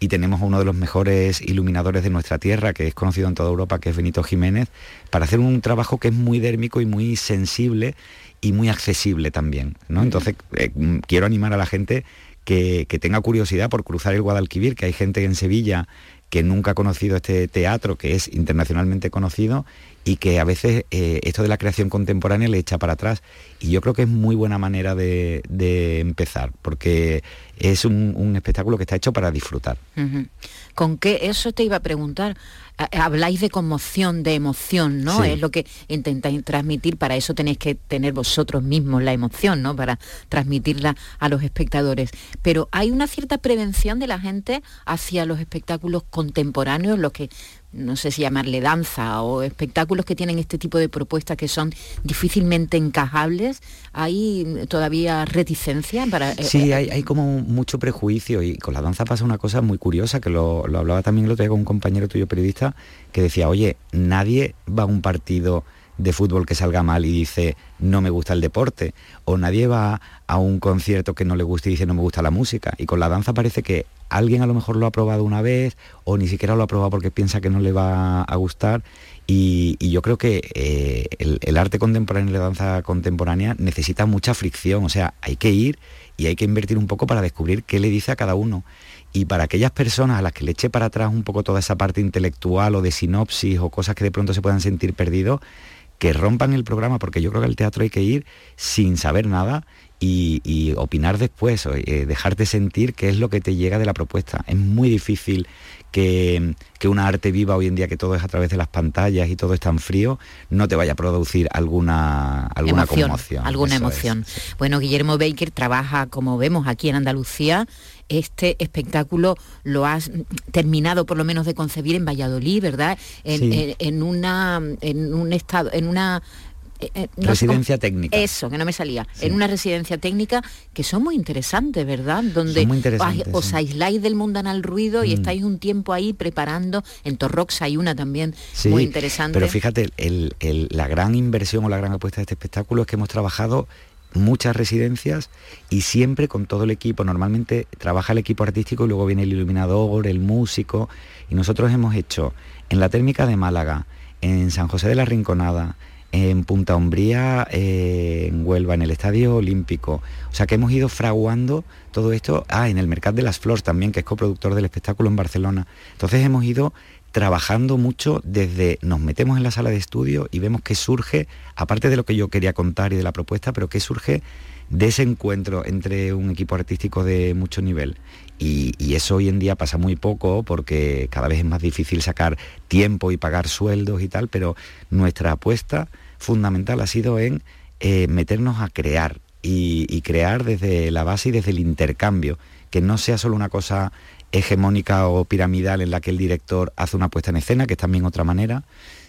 y tenemos a uno de los mejores iluminadores de nuestra tierra, que es conocido en toda Europa, que es Benito Jiménez, para hacer un trabajo que es muy dérmico y muy sensible y muy accesible también. ¿no? Entonces, eh, mm, quiero animar a la gente que, que tenga curiosidad por cruzar el Guadalquivir, que hay gente en Sevilla que nunca ha conocido este teatro, que es internacionalmente conocido, y que a veces eh, esto de la creación contemporánea le echa para atrás. Y yo creo que es muy buena manera de, empezar, porque es un, espectáculo que está hecho para disfrutar. ¿Con qué? Eso te iba a preguntar. Habláis de conmoción, de emoción, ¿no? Es lo que intentáis transmitir, para eso tenéis que tener vosotros mismos la emoción, ¿no? Para transmitirla a los espectadores. Pero hay una cierta prevención de la gente hacia los espectáculos contemporáneos, los que no sé si llamarle danza o espectáculos que tienen este tipo de propuestas que son difícilmente encajables, ¿hay todavía reticencia para...? Eh, sí, eh, hay, como mucho prejuicio y con la danza pasa una cosa muy curiosa, que lo, hablaba también el otro día con un compañero tuyo periodista, que decía, oye, nadie va a un partido de fútbol que salga mal y dice no me gusta el deporte o nadie va a un concierto que no le guste y dice no me gusta la música y con la danza parece que alguien a lo mejor lo ha probado una vez o ni siquiera lo ha probado porque piensa que no le va a gustar. Y, yo creo que eh, el, arte contemporáneo y la danza contemporánea necesita mucha fricción, o sea, hay que ir y hay que invertir un poco para descubrir qué le dice a cada uno. Y para aquellas personas a las que le eche para atrás un poco toda esa parte intelectual o de sinopsis o cosas que de pronto se puedan sentir perdidos, que rompan el programa, porque yo creo que al teatro hay que ir sin saber nada y, opinar después, eh, dejarte sentir qué es lo que te llega de la propuesta. Es muy difícil que, que, una arte viva hoy en día, que todo es a través de las pantallas y todo es tan frío, no te vaya a producir alguna, alguna conmoción. Alguna emoción. Bueno, Guillermo Baker trabaja, como vemos aquí en Andalucía, este espectáculo lo has terminado por lo menos de concebir en Valladolid, ¿verdad? En, una en un estado, en una eh, eh, residencia técnica. Eso, que no me salía. En una residencia técnica que son muy interesantes, ¿verdad? Donde os, aisláis del mundanal ruido y mm. estáis un tiempo ahí preparando. En Torrox hay una también muy interesante. Pero fíjate, la gran inversión o la gran apuesta de este espectáculo es que hemos trabajado muchas residencias y siempre con todo el equipo. Normalmente trabaja el equipo artístico y luego viene el iluminador, el músico. Y nosotros hemos hecho en la térmica de Málaga, en San José de la Rinconada, en Punta Umbría, eh, en Huelva, en el Estadio Olímpico. O sea que hemos ido fraguando todo esto. Ah, en el Mercat de las Flores también, que es coproductor del espectáculo en Barcelona. Entonces hemos ido trabajando mucho desde nos metemos en la sala de estudio y vemos que surge, aparte de lo que yo quería contar y de la propuesta, pero que surge de ese encuentro entre un equipo artístico de mucho nivel. Y, y, eso hoy en día pasa muy poco porque cada vez es más difícil sacar tiempo y pagar sueldos y tal, pero nuestra apuesta fundamental ha sido en eh, meternos a crear y, crear desde la base y desde el intercambio, que no sea solo una cosa hegemónica o piramidal en la que el director hace una puesta en escena, que es también otra manera,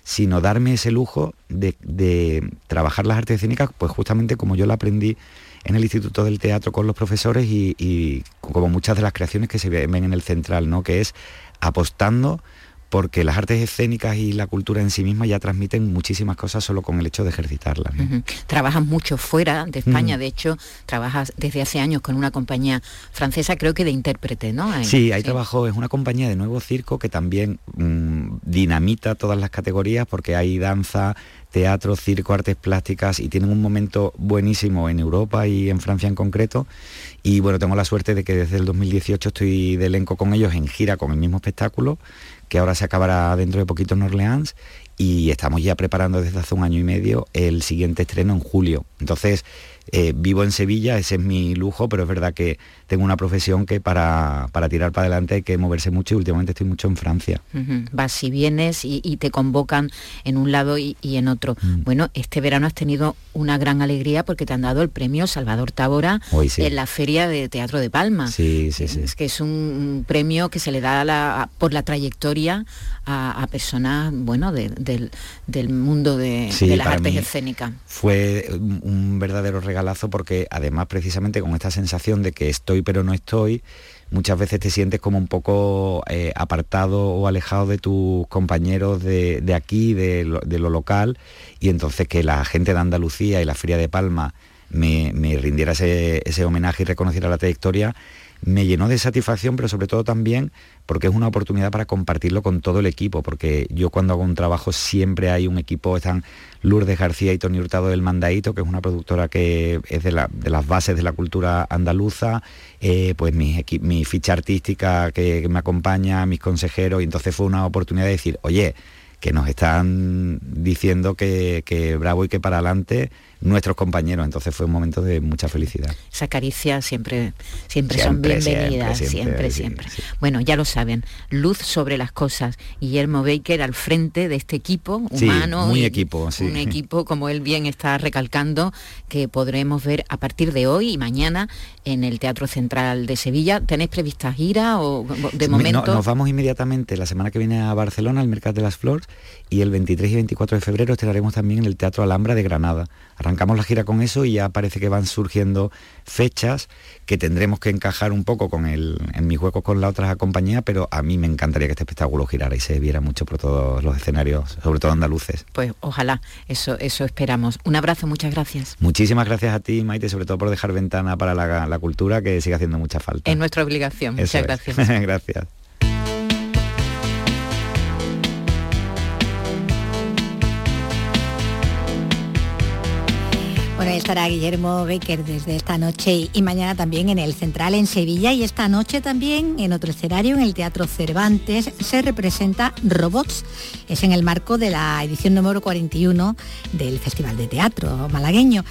sino darme ese lujo de, trabajar las artes escénicas, pues justamente como yo la aprendí en el Instituto del Teatro con los profesores y, y como muchas de las creaciones que se ven en el central, ¿no? que es apostando porque las artes escénicas y la cultura en sí misma ya transmiten muchísimas cosas solo con el hecho de ejercitarlas. Trabajas mucho fuera de España, mm. de hecho, trabajas desde hace años con una compañía francesa, creo que de intérprete, ¿no? sí, ahí trabajo, es una compañía de nuevo circo que también mm, dinamita todas las categorías porque hay danza, teatro, circo, artes plásticas y tienen un momento buenísimo en Europa y en Francia en concreto. Y bueno, tengo la suerte de que desde el 2018 estoy de elenco con ellos en gira con el mismo espectáculo que ahora se acabará dentro de poquito en Orleans y estamos ya preparando desde hace un año y medio el siguiente estreno en julio. Entonces, eh, vivo en Sevilla, ese es mi lujo, pero es verdad que tengo una profesión que para, para tirar para adelante hay que moverse mucho y últimamente estoy mucho en Francia. Vas y vienes y, te convocan en un lado y, en otro. Mm. Bueno, este verano has tenido una gran alegría porque te han dado el premio Salvador Tabora en la Feria de Teatro de Palma. Sí, sí, sí. Es que es un premio que se le da por la trayectoria a, personas, bueno, del, mundo de, las artes escénicas. Fue un verdadero regalazo porque además precisamente con esta sensación de que estoy pero no estoy, muchas veces te sientes como un poco eh, apartado o alejado de tus compañeros de, aquí, de lo, local, y entonces que la gente de Andalucía y la Feria de Palma me, rindiera ese, homenaje y reconociera la trayectoria, me llenó de satisfacción, pero sobre todo también porque es una oportunidad para compartirlo con todo el equipo, porque yo cuando hago un trabajo siempre hay un equipo, están Lourdes García y Tony Hurtado del Mandaito, que es una productora que es de, las bases de la cultura andaluza, eh, pues mi, ficha artística que, que me acompaña, mis consejeros, y entonces fue una oportunidad de decir, oye, que nos están diciendo que, bravo y que para adelante nuestros compañeros. Entonces fue un momento de mucha felicidad. Esa caricia siempre, siempre, son bienvenidas, siempre, siempre. Bueno, ya lo saben, luz sobre las cosas. Guillermo Baker al frente de este equipo humano. muy equipo, Un equipo, como él bien está recalcando, que podremos ver a partir de hoy y mañana en el Teatro Central de Sevilla. ¿Tenéis prevista gira o de momento? nos vamos inmediatamente la semana que viene a Barcelona, al Mercado de las Flores, y el 23 y 24 de febrero estaremos también en el Teatro Alhambra de Granada. Arrancamos la gira con eso y ya parece que van surgiendo fechas que tendremos que encajar un poco con el, en mis juegos con la otra compañía, pero a mí me encantaría que este espectáculo girara y se viera mucho por todos los escenarios, sobre todo andaluces. Pues ojalá, eso, eso esperamos. Un abrazo, muchas gracias. Muchísimas gracias a ti, Maite, sobre todo por dejar ventana para la, la cultura que sigue haciendo mucha falta. Es nuestra obligación. muchas gracias. *laughs* gracias. Bueno, estará Guillermo Becker desde esta noche y mañana también en el Central en Sevilla y esta noche también en otro escenario en el Teatro Cervantes se representa Robots. Es en el marco de la edición número 41 del Festival de Teatro malagueño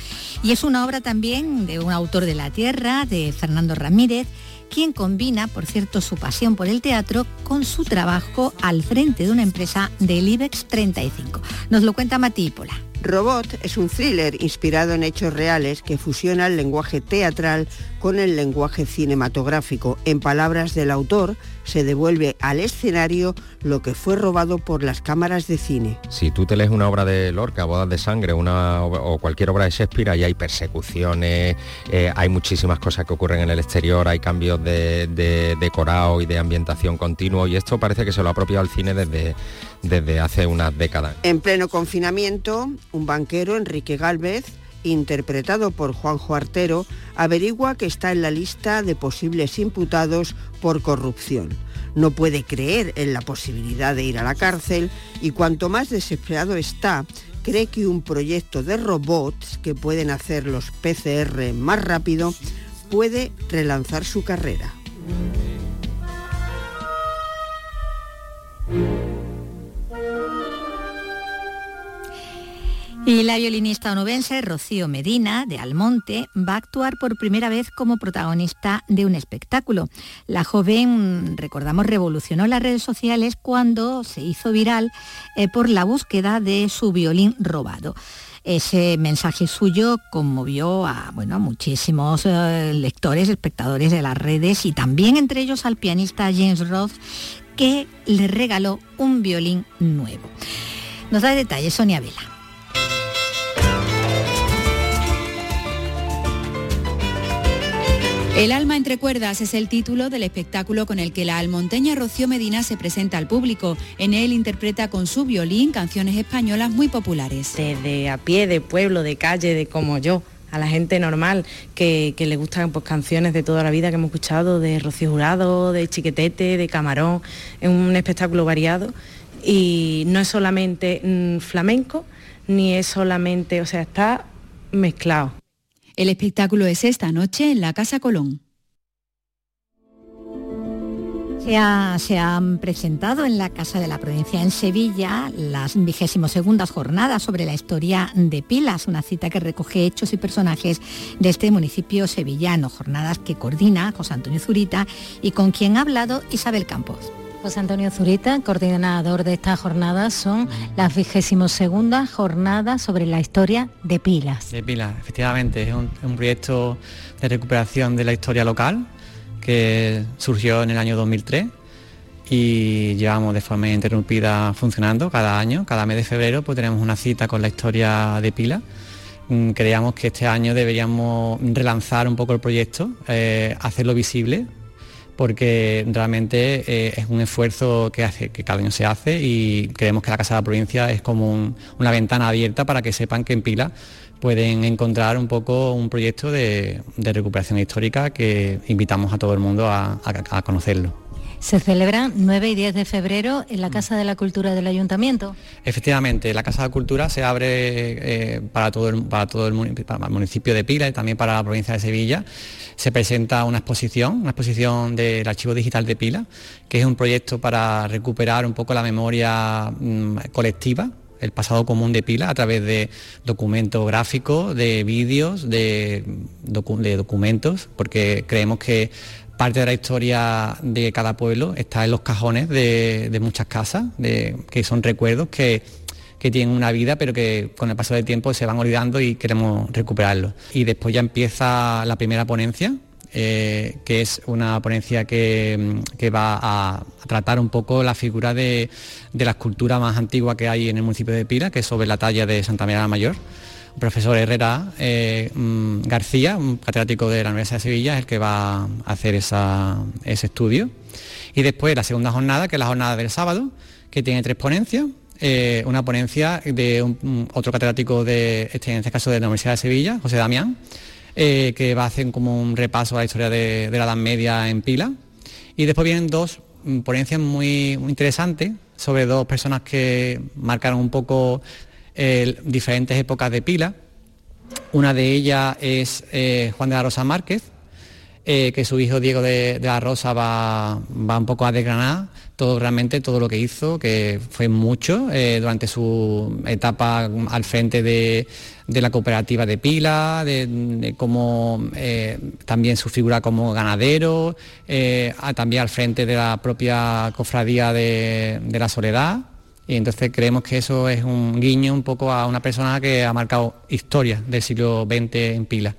y es una obra también de un autor de la tierra, de Fernando Ramírez, quien combina, por cierto, su pasión por el teatro con su trabajo al frente de una empresa del IBEX 35. Nos lo cuenta Matípola. Robot es un thriller inspirado en hechos reales que fusiona el lenguaje teatral con el lenguaje cinematográfico. En palabras del autor, se devuelve al escenario lo que fue robado por las cámaras de cine. Si tú te lees una obra de Lorca, Bodas de Sangre, una, o cualquier obra de Shakespeare, ahí hay persecuciones, eh, hay muchísimas cosas que ocurren en el exterior, hay cambios de, de decorado y de ambientación continuo, y esto parece que se lo ha apropiado el cine desde, desde hace unas décadas. En pleno confinamiento, un banquero, Enrique Galvez, interpretado por Juanjo Artero, averigua que está en la lista de posibles imputados por corrupción. No puede creer en la posibilidad de ir a la cárcel y cuanto más desesperado está, cree que un proyecto de robots que pueden hacer los PCR más rápido puede relanzar su carrera. Y la violinista onubense Rocío Medina, de Almonte, va a actuar por primera vez como protagonista de un espectáculo. La joven, recordamos, revolucionó las redes sociales cuando se hizo viral eh, por la búsqueda de su violín robado. Ese mensaje suyo conmovió a, bueno, muchísimos eh, lectores, espectadores de las redes y también entre ellos al pianista James Roth, que le regaló un violín nuevo. Nos da detalles Sonia Vela. El alma entre cuerdas es el título del espectáculo con el que la almonteña Rocío Medina se presenta al público. En él interpreta con su violín canciones españolas muy populares. Desde a pie, de pueblo, de calle, de como yo, a la gente normal que, le gustan pues, canciones de toda la vida que hemos escuchado, de Rocío Jurado, de Chiquetete, de Camarón. Es un espectáculo variado y no es solamente mm, flamenco, ni es solamente, o sea, está mezclado. El espectáculo es esta noche en la Casa Colón. Se, han presentado en la Casa de la Provincia en Sevilla las vigésimos segundas jornadas sobre la historia de Pilas, una cita que recoge hechos y personajes de este municipio sevillano, jornadas que coordina José Antonio Zurita y con quien ha hablado Isabel Campos. José Antonio Zurita, coordinador de esta jornada, son las vigésimos segundas jornadas sobre la historia de Pilas. De Pilas, efectivamente, es un, proyecto de recuperación de la historia local que surgió en el año 2003 y llevamos de forma interrumpida funcionando cada año, cada mes de febrero pues tenemos una cita con la historia de Pilas. Mm, creíamos que este año deberíamos relanzar un poco el proyecto, eh, hacerlo visible porque realmente eh, es un esfuerzo que, hace, que cada año se hace y creemos que la Casa de la Provincia es como una ventana abierta para que sepan que en Pila pueden encontrar un poco un proyecto de, recuperación histórica que invitamos a todo el mundo a conocerlo. Se celebra 9 y 10 de febrero en la Casa de la Cultura del Ayuntamiento. Efectivamente, la Casa de la Cultura se abre eh, para, todo el, para el municipio de Pila y también para la provincia de Sevilla. Se presenta una exposición, una exposición del Archivo Digital de Pila, que es un proyecto para recuperar un poco la memoria mm, colectiva el pasado común de Pila a través de documentos gráficos, de vídeos, de, de, documentos, porque creemos que parte de la historia de cada pueblo está en los cajones de, muchas casas, que son recuerdos que, tienen una vida, pero que con el paso del tiempo se van olvidando y queremos recuperarlos. Y después ya empieza la primera ponencia, eh, que es una ponencia que, va a, tratar un poco la figura de, la escultura más antigua que hay en el municipio de Pira, que es sobre la talla de Santa María la Mayor profesor Herrera eh, mm, García, un catedrático de la Universidad de Sevilla, es el que va a hacer ese estudio. Y después la segunda jornada, que es la jornada del sábado, que tiene tres ponencias. Eh, una ponencia de otro catedrático de este, en este caso de la Universidad de Sevilla, José Damián, eh, que va a hacer como un repaso a la historia de, la Edad Media en Pila. Y después vienen dos mm, ponencias muy, muy interesantes sobre dos personas que marcaron un poco diferentes épocas de pila. Una de ellas es eh, Juan de la Rosa Márquez, eh, que su hijo Diego de, la Rosa va, va, un poco a desgranar todo realmente todo lo que hizo, que fue mucho eh, durante su etapa al frente de, la cooperativa de Pila, de, cómo también su figura como ganadero, también al frente de la propia cofradía de la Soledad y entonces creemos que eso es un guiño un poco a una persona que ha marcado historia del siglo XX en pila.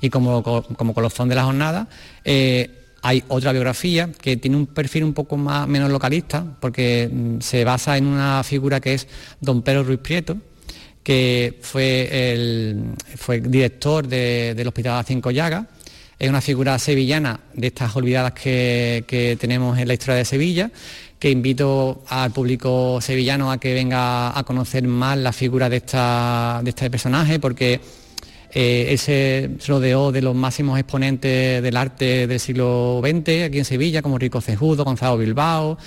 Y como, como colofón de la jornada, eh, hay otra biografía que tiene un perfil un poco más, menos localista, porque mm, se basa en una figura que es don Pedro Ruiz Prieto, que fue el, fue director del Hospital Cinco Llagas. Es una figura sevillana de estas olvidadas que, que tenemos en la historia de Sevilla que invito al público sevillano a que venga a conocer más la figura de, esta, de este personaje, porque eh, él se rodeó de los máximos exponentes del arte del siglo XX aquí en Sevilla, como Rico Cejudo, Gonzalo Bilbao.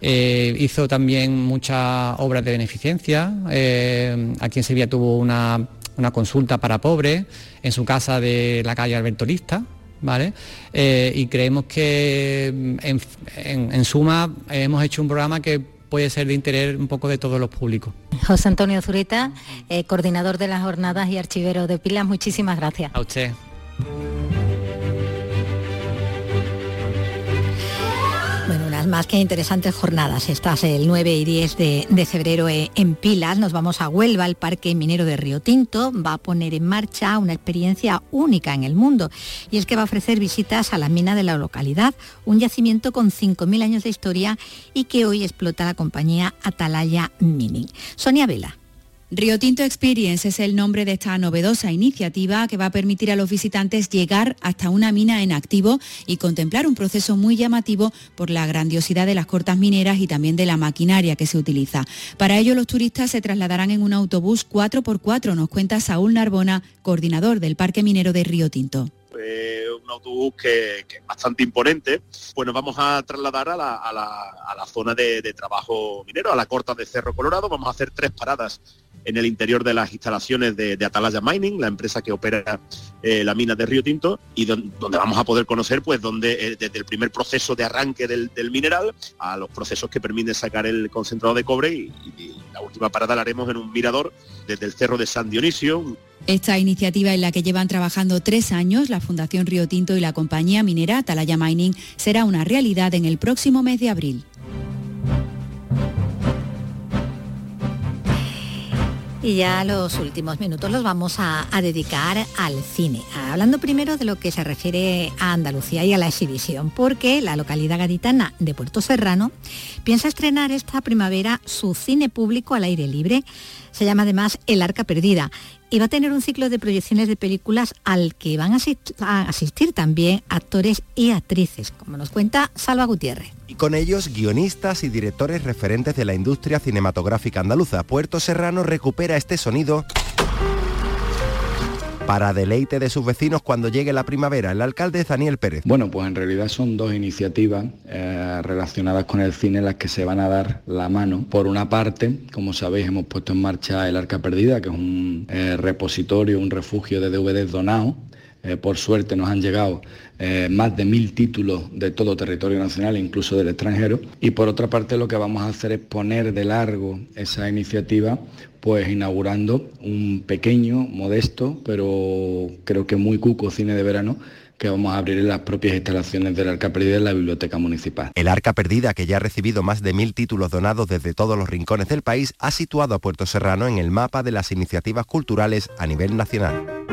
Eh, hizo también muchas obras de beneficencia. Eh, aquí en Sevilla tuvo una, una consulta para pobres en su casa de la calle Alberto Lista, ¿vale? Eh, y creemos que en, suma hemos hecho un programa que puede ser de interés un poco de todos los públicos. José Antonio Zurita, eh, coordinador de las jornadas y archivero de Pilas, muchísimas gracias. A usted. Más que interesantes jornadas. Estas el 9 y 10 de, febrero eh, en Pilas. Nos vamos a Huelva, el Parque Minero de Río Tinto. Va a poner en marcha una experiencia única en el mundo. Y es que va a ofrecer visitas a la mina de la localidad, un yacimiento con 5.000 años de historia y que hoy explota la compañía Atalaya Mining. Sonia Vela. Rio Tinto Experience es el nombre de esta novedosa iniciativa que va a permitir a los visitantes llegar hasta una mina en activo y contemplar un proceso muy llamativo por la grandiosidad de las cortas mineras y también de la maquinaria que se utiliza. Para ello los turistas se trasladarán en un autobús 4x4, nos cuenta Saúl Narbona, coordinador del Parque Minero de Río Tinto un autobús que, es bastante imponente, pues nos vamos a trasladar a la, zona de, trabajo minero, a la corta de Cerro Colorado. Vamos a hacer tres paradas en el interior de las instalaciones de, Atalaya Mining, la empresa que opera eh, la mina de Río Tinto, y donde vamos a poder conocer pues donde eh, desde el primer proceso de arranque del, mineral a los procesos que permiten sacar el concentrado de cobre y, la última parada la haremos en un mirador desde el cerro de San Dionisio. Esta iniciativa en la que llevan trabajando tres años la Fundación Río Tinto y la compañía minera Atalaya Mining será una realidad en el próximo mes de abril. Y ya los últimos minutos los vamos a, dedicar al cine, hablando primero de lo que se refiere a Andalucía y a la exhibición, porque la localidad gaditana de Puerto Serrano piensa estrenar esta primavera su cine público al aire libre. Se llama además El Arca Perdida y va a tener un ciclo de proyecciones de películas al que van a asistir también actores y actrices, como nos cuenta Salva Gutiérrez. Y con ellos guionistas y directores referentes de la industria cinematográfica andaluza. Puerto Serrano recupera este sonido para deleite de sus vecinos cuando llegue la primavera. El alcalde Daniel Pérez. Bueno, pues en realidad son dos iniciativas eh, relacionadas con el cine las que se van a dar la mano. Por una parte, como sabéis, hemos puesto en marcha el Arca Perdida, que es un eh, repositorio, un refugio de DVDs donados eh, por suerte nos han llegado más de mil títulos de todo territorio nacional, incluso del extranjero. Y por otra parte lo que vamos a hacer es poner de largo esa iniciativa pues inaugurando un pequeño, modesto, pero creo que muy cuco cine de verano que vamos a abrir en las propias instalaciones del Arca Perdida en la Biblioteca Municipal. El Arca Perdida, que ya ha recibido más de mil títulos donados desde todos los rincones del país, ha situado a Puerto Serrano en el mapa de las iniciativas culturales a nivel nacional.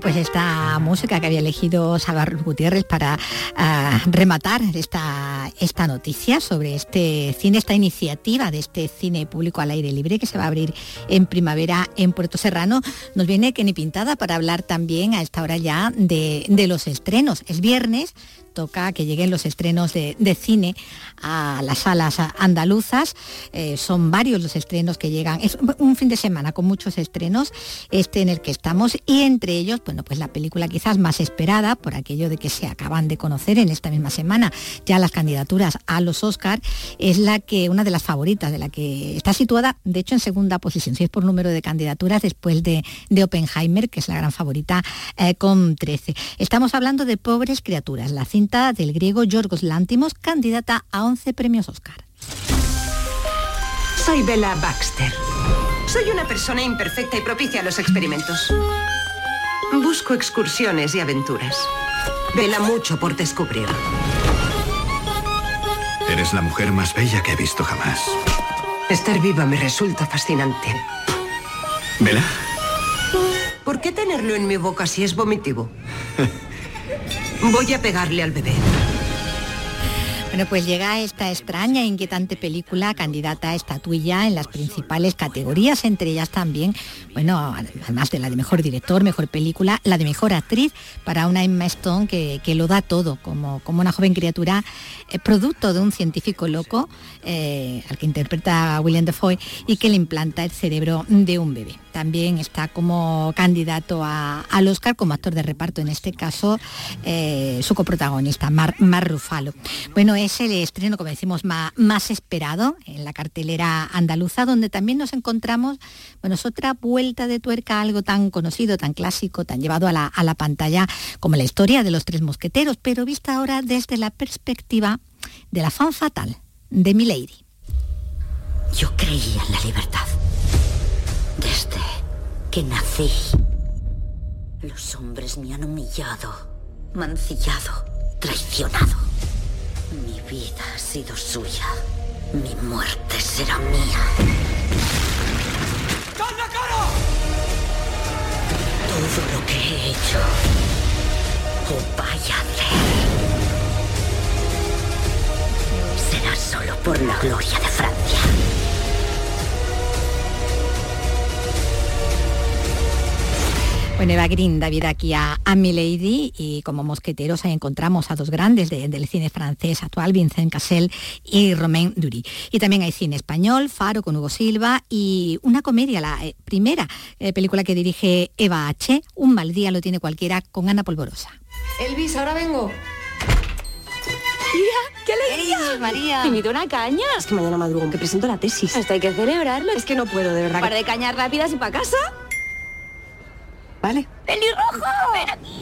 Pues esta música que había elegido Salvador Gutiérrez para ah, rematar esta, esta noticia sobre este cine, esta iniciativa de este cine público al aire libre que se va a abrir en primavera en Puerto Serrano, nos viene ni pintada para hablar también a esta hora ya de, de los estrenos. Es viernes, toca que lleguen los estrenos de, cine a las salas andaluzas. Eh, son varios los estrenos que llegan. Es un fin de semana con muchos estrenos, este en el que estamos, y entre ellos, bueno, pues la película quizás más esperada, por aquello de que se acaban de conocer en esta misma semana ya las candidaturas a los Oscar, es la que, una de las favoritas, de la que está situada, de hecho, en segunda posición, si es por número de candidaturas, después de, de Oppenheimer, que es la gran favorita, eh, con 13. Estamos hablando de Pobres Criaturas, la del griego Yorgos Lántimos, candidata a 11 premios Oscar. Soy Bella Baxter. Soy una persona imperfecta y propicia a los experimentos. Busco excursiones y aventuras. Vela mucho por descubrir. Eres la mujer más bella que he visto jamás. Estar viva me resulta fascinante. ¿Vela? ¿Por qué tenerlo en mi boca si es vomitivo? *laughs* Voy a pegarle al bebé. Bueno, pues llega esta extraña e inquietante película candidata a estatuilla en las principales categorías, entre ellas también, bueno, además de la de mejor director, mejor película, la de mejor actriz para una Emma Stone que, lo da todo, como, como una joven criatura, eh, producto de un científico loco, eh, al que interpreta William Defoe, y que le implanta el cerebro de un bebé también está como candidato al Oscar como actor de reparto, en este caso eh, su coprotagonista, Mar, Rufalo. Bueno, es el estreno, como decimos, más, más, esperado en la cartelera andaluza, donde también nos encontramos, bueno, es otra vuelta de tuerca, algo tan conocido, tan clásico, tan llevado a la, a la pantalla como la historia de los tres mosqueteros, pero vista ahora desde la perspectiva de la fan fatal de Milady. Yo creía en la libertad desde que nací, los hombres me han humillado, mancillado, traicionado. Mi vida ha sido suya. Mi muerte será mía. ¡Calla, cara! Todo lo que he hecho o vaya a hacer será solo por la gloria de Francia. Bueno, Eva Green da vida aquí a, a Milady y como mosqueteros ahí encontramos a dos grandes del cine francés actual, Vincent Cassel y Romain Dury. Y también hay cine español, Faro con Hugo Silva y una comedia, la eh, primera eh, película que dirige Eva H. Un mal día lo tiene cualquiera con Ana Polvorosa. Elvis, ahora vengo. ¡Qué alegría! María. ¿Te invito una caña? Es que mañana madrugo, que presento la tesis. Hasta hay que celebrarlo. Es que no puedo, de verdad. Para de cañas rápidas y para casa. ¿Vale? ¡Pelirrojo! ¡Ven aquí!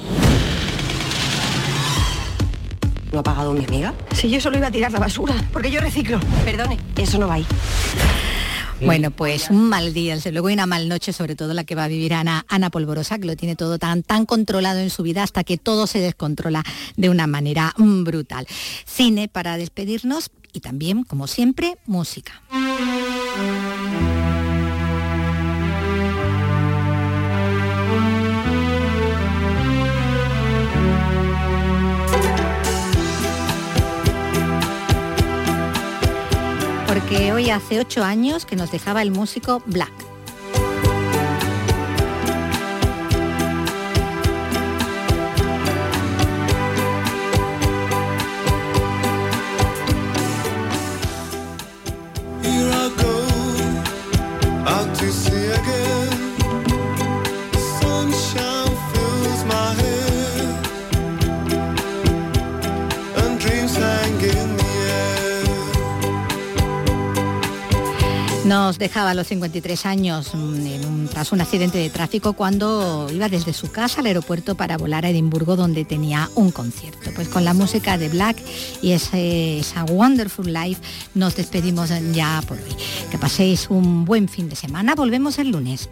¿No ha pagado mi amiga? Si yo solo iba a tirar la basura, porque yo reciclo. Perdone, eso no va ahí. Bueno, pues un mal día, desde luego y una mal noche, sobre todo la que va a vivir Ana, Ana Polvorosa, que lo tiene todo tan, tan controlado en su vida hasta que todo se descontrola de una manera brutal. Cine para despedirnos y también, como siempre, música. Porque hoy hace ocho años que nos dejaba el músico Black. Nos dejaba a los 53 años mm, tras un accidente de tráfico cuando iba desde su casa al aeropuerto para volar a Edimburgo donde tenía un concierto. Pues con la música de Black y esa Wonderful Life nos despedimos ya por hoy. Que paséis un buen fin de semana. Volvemos el lunes.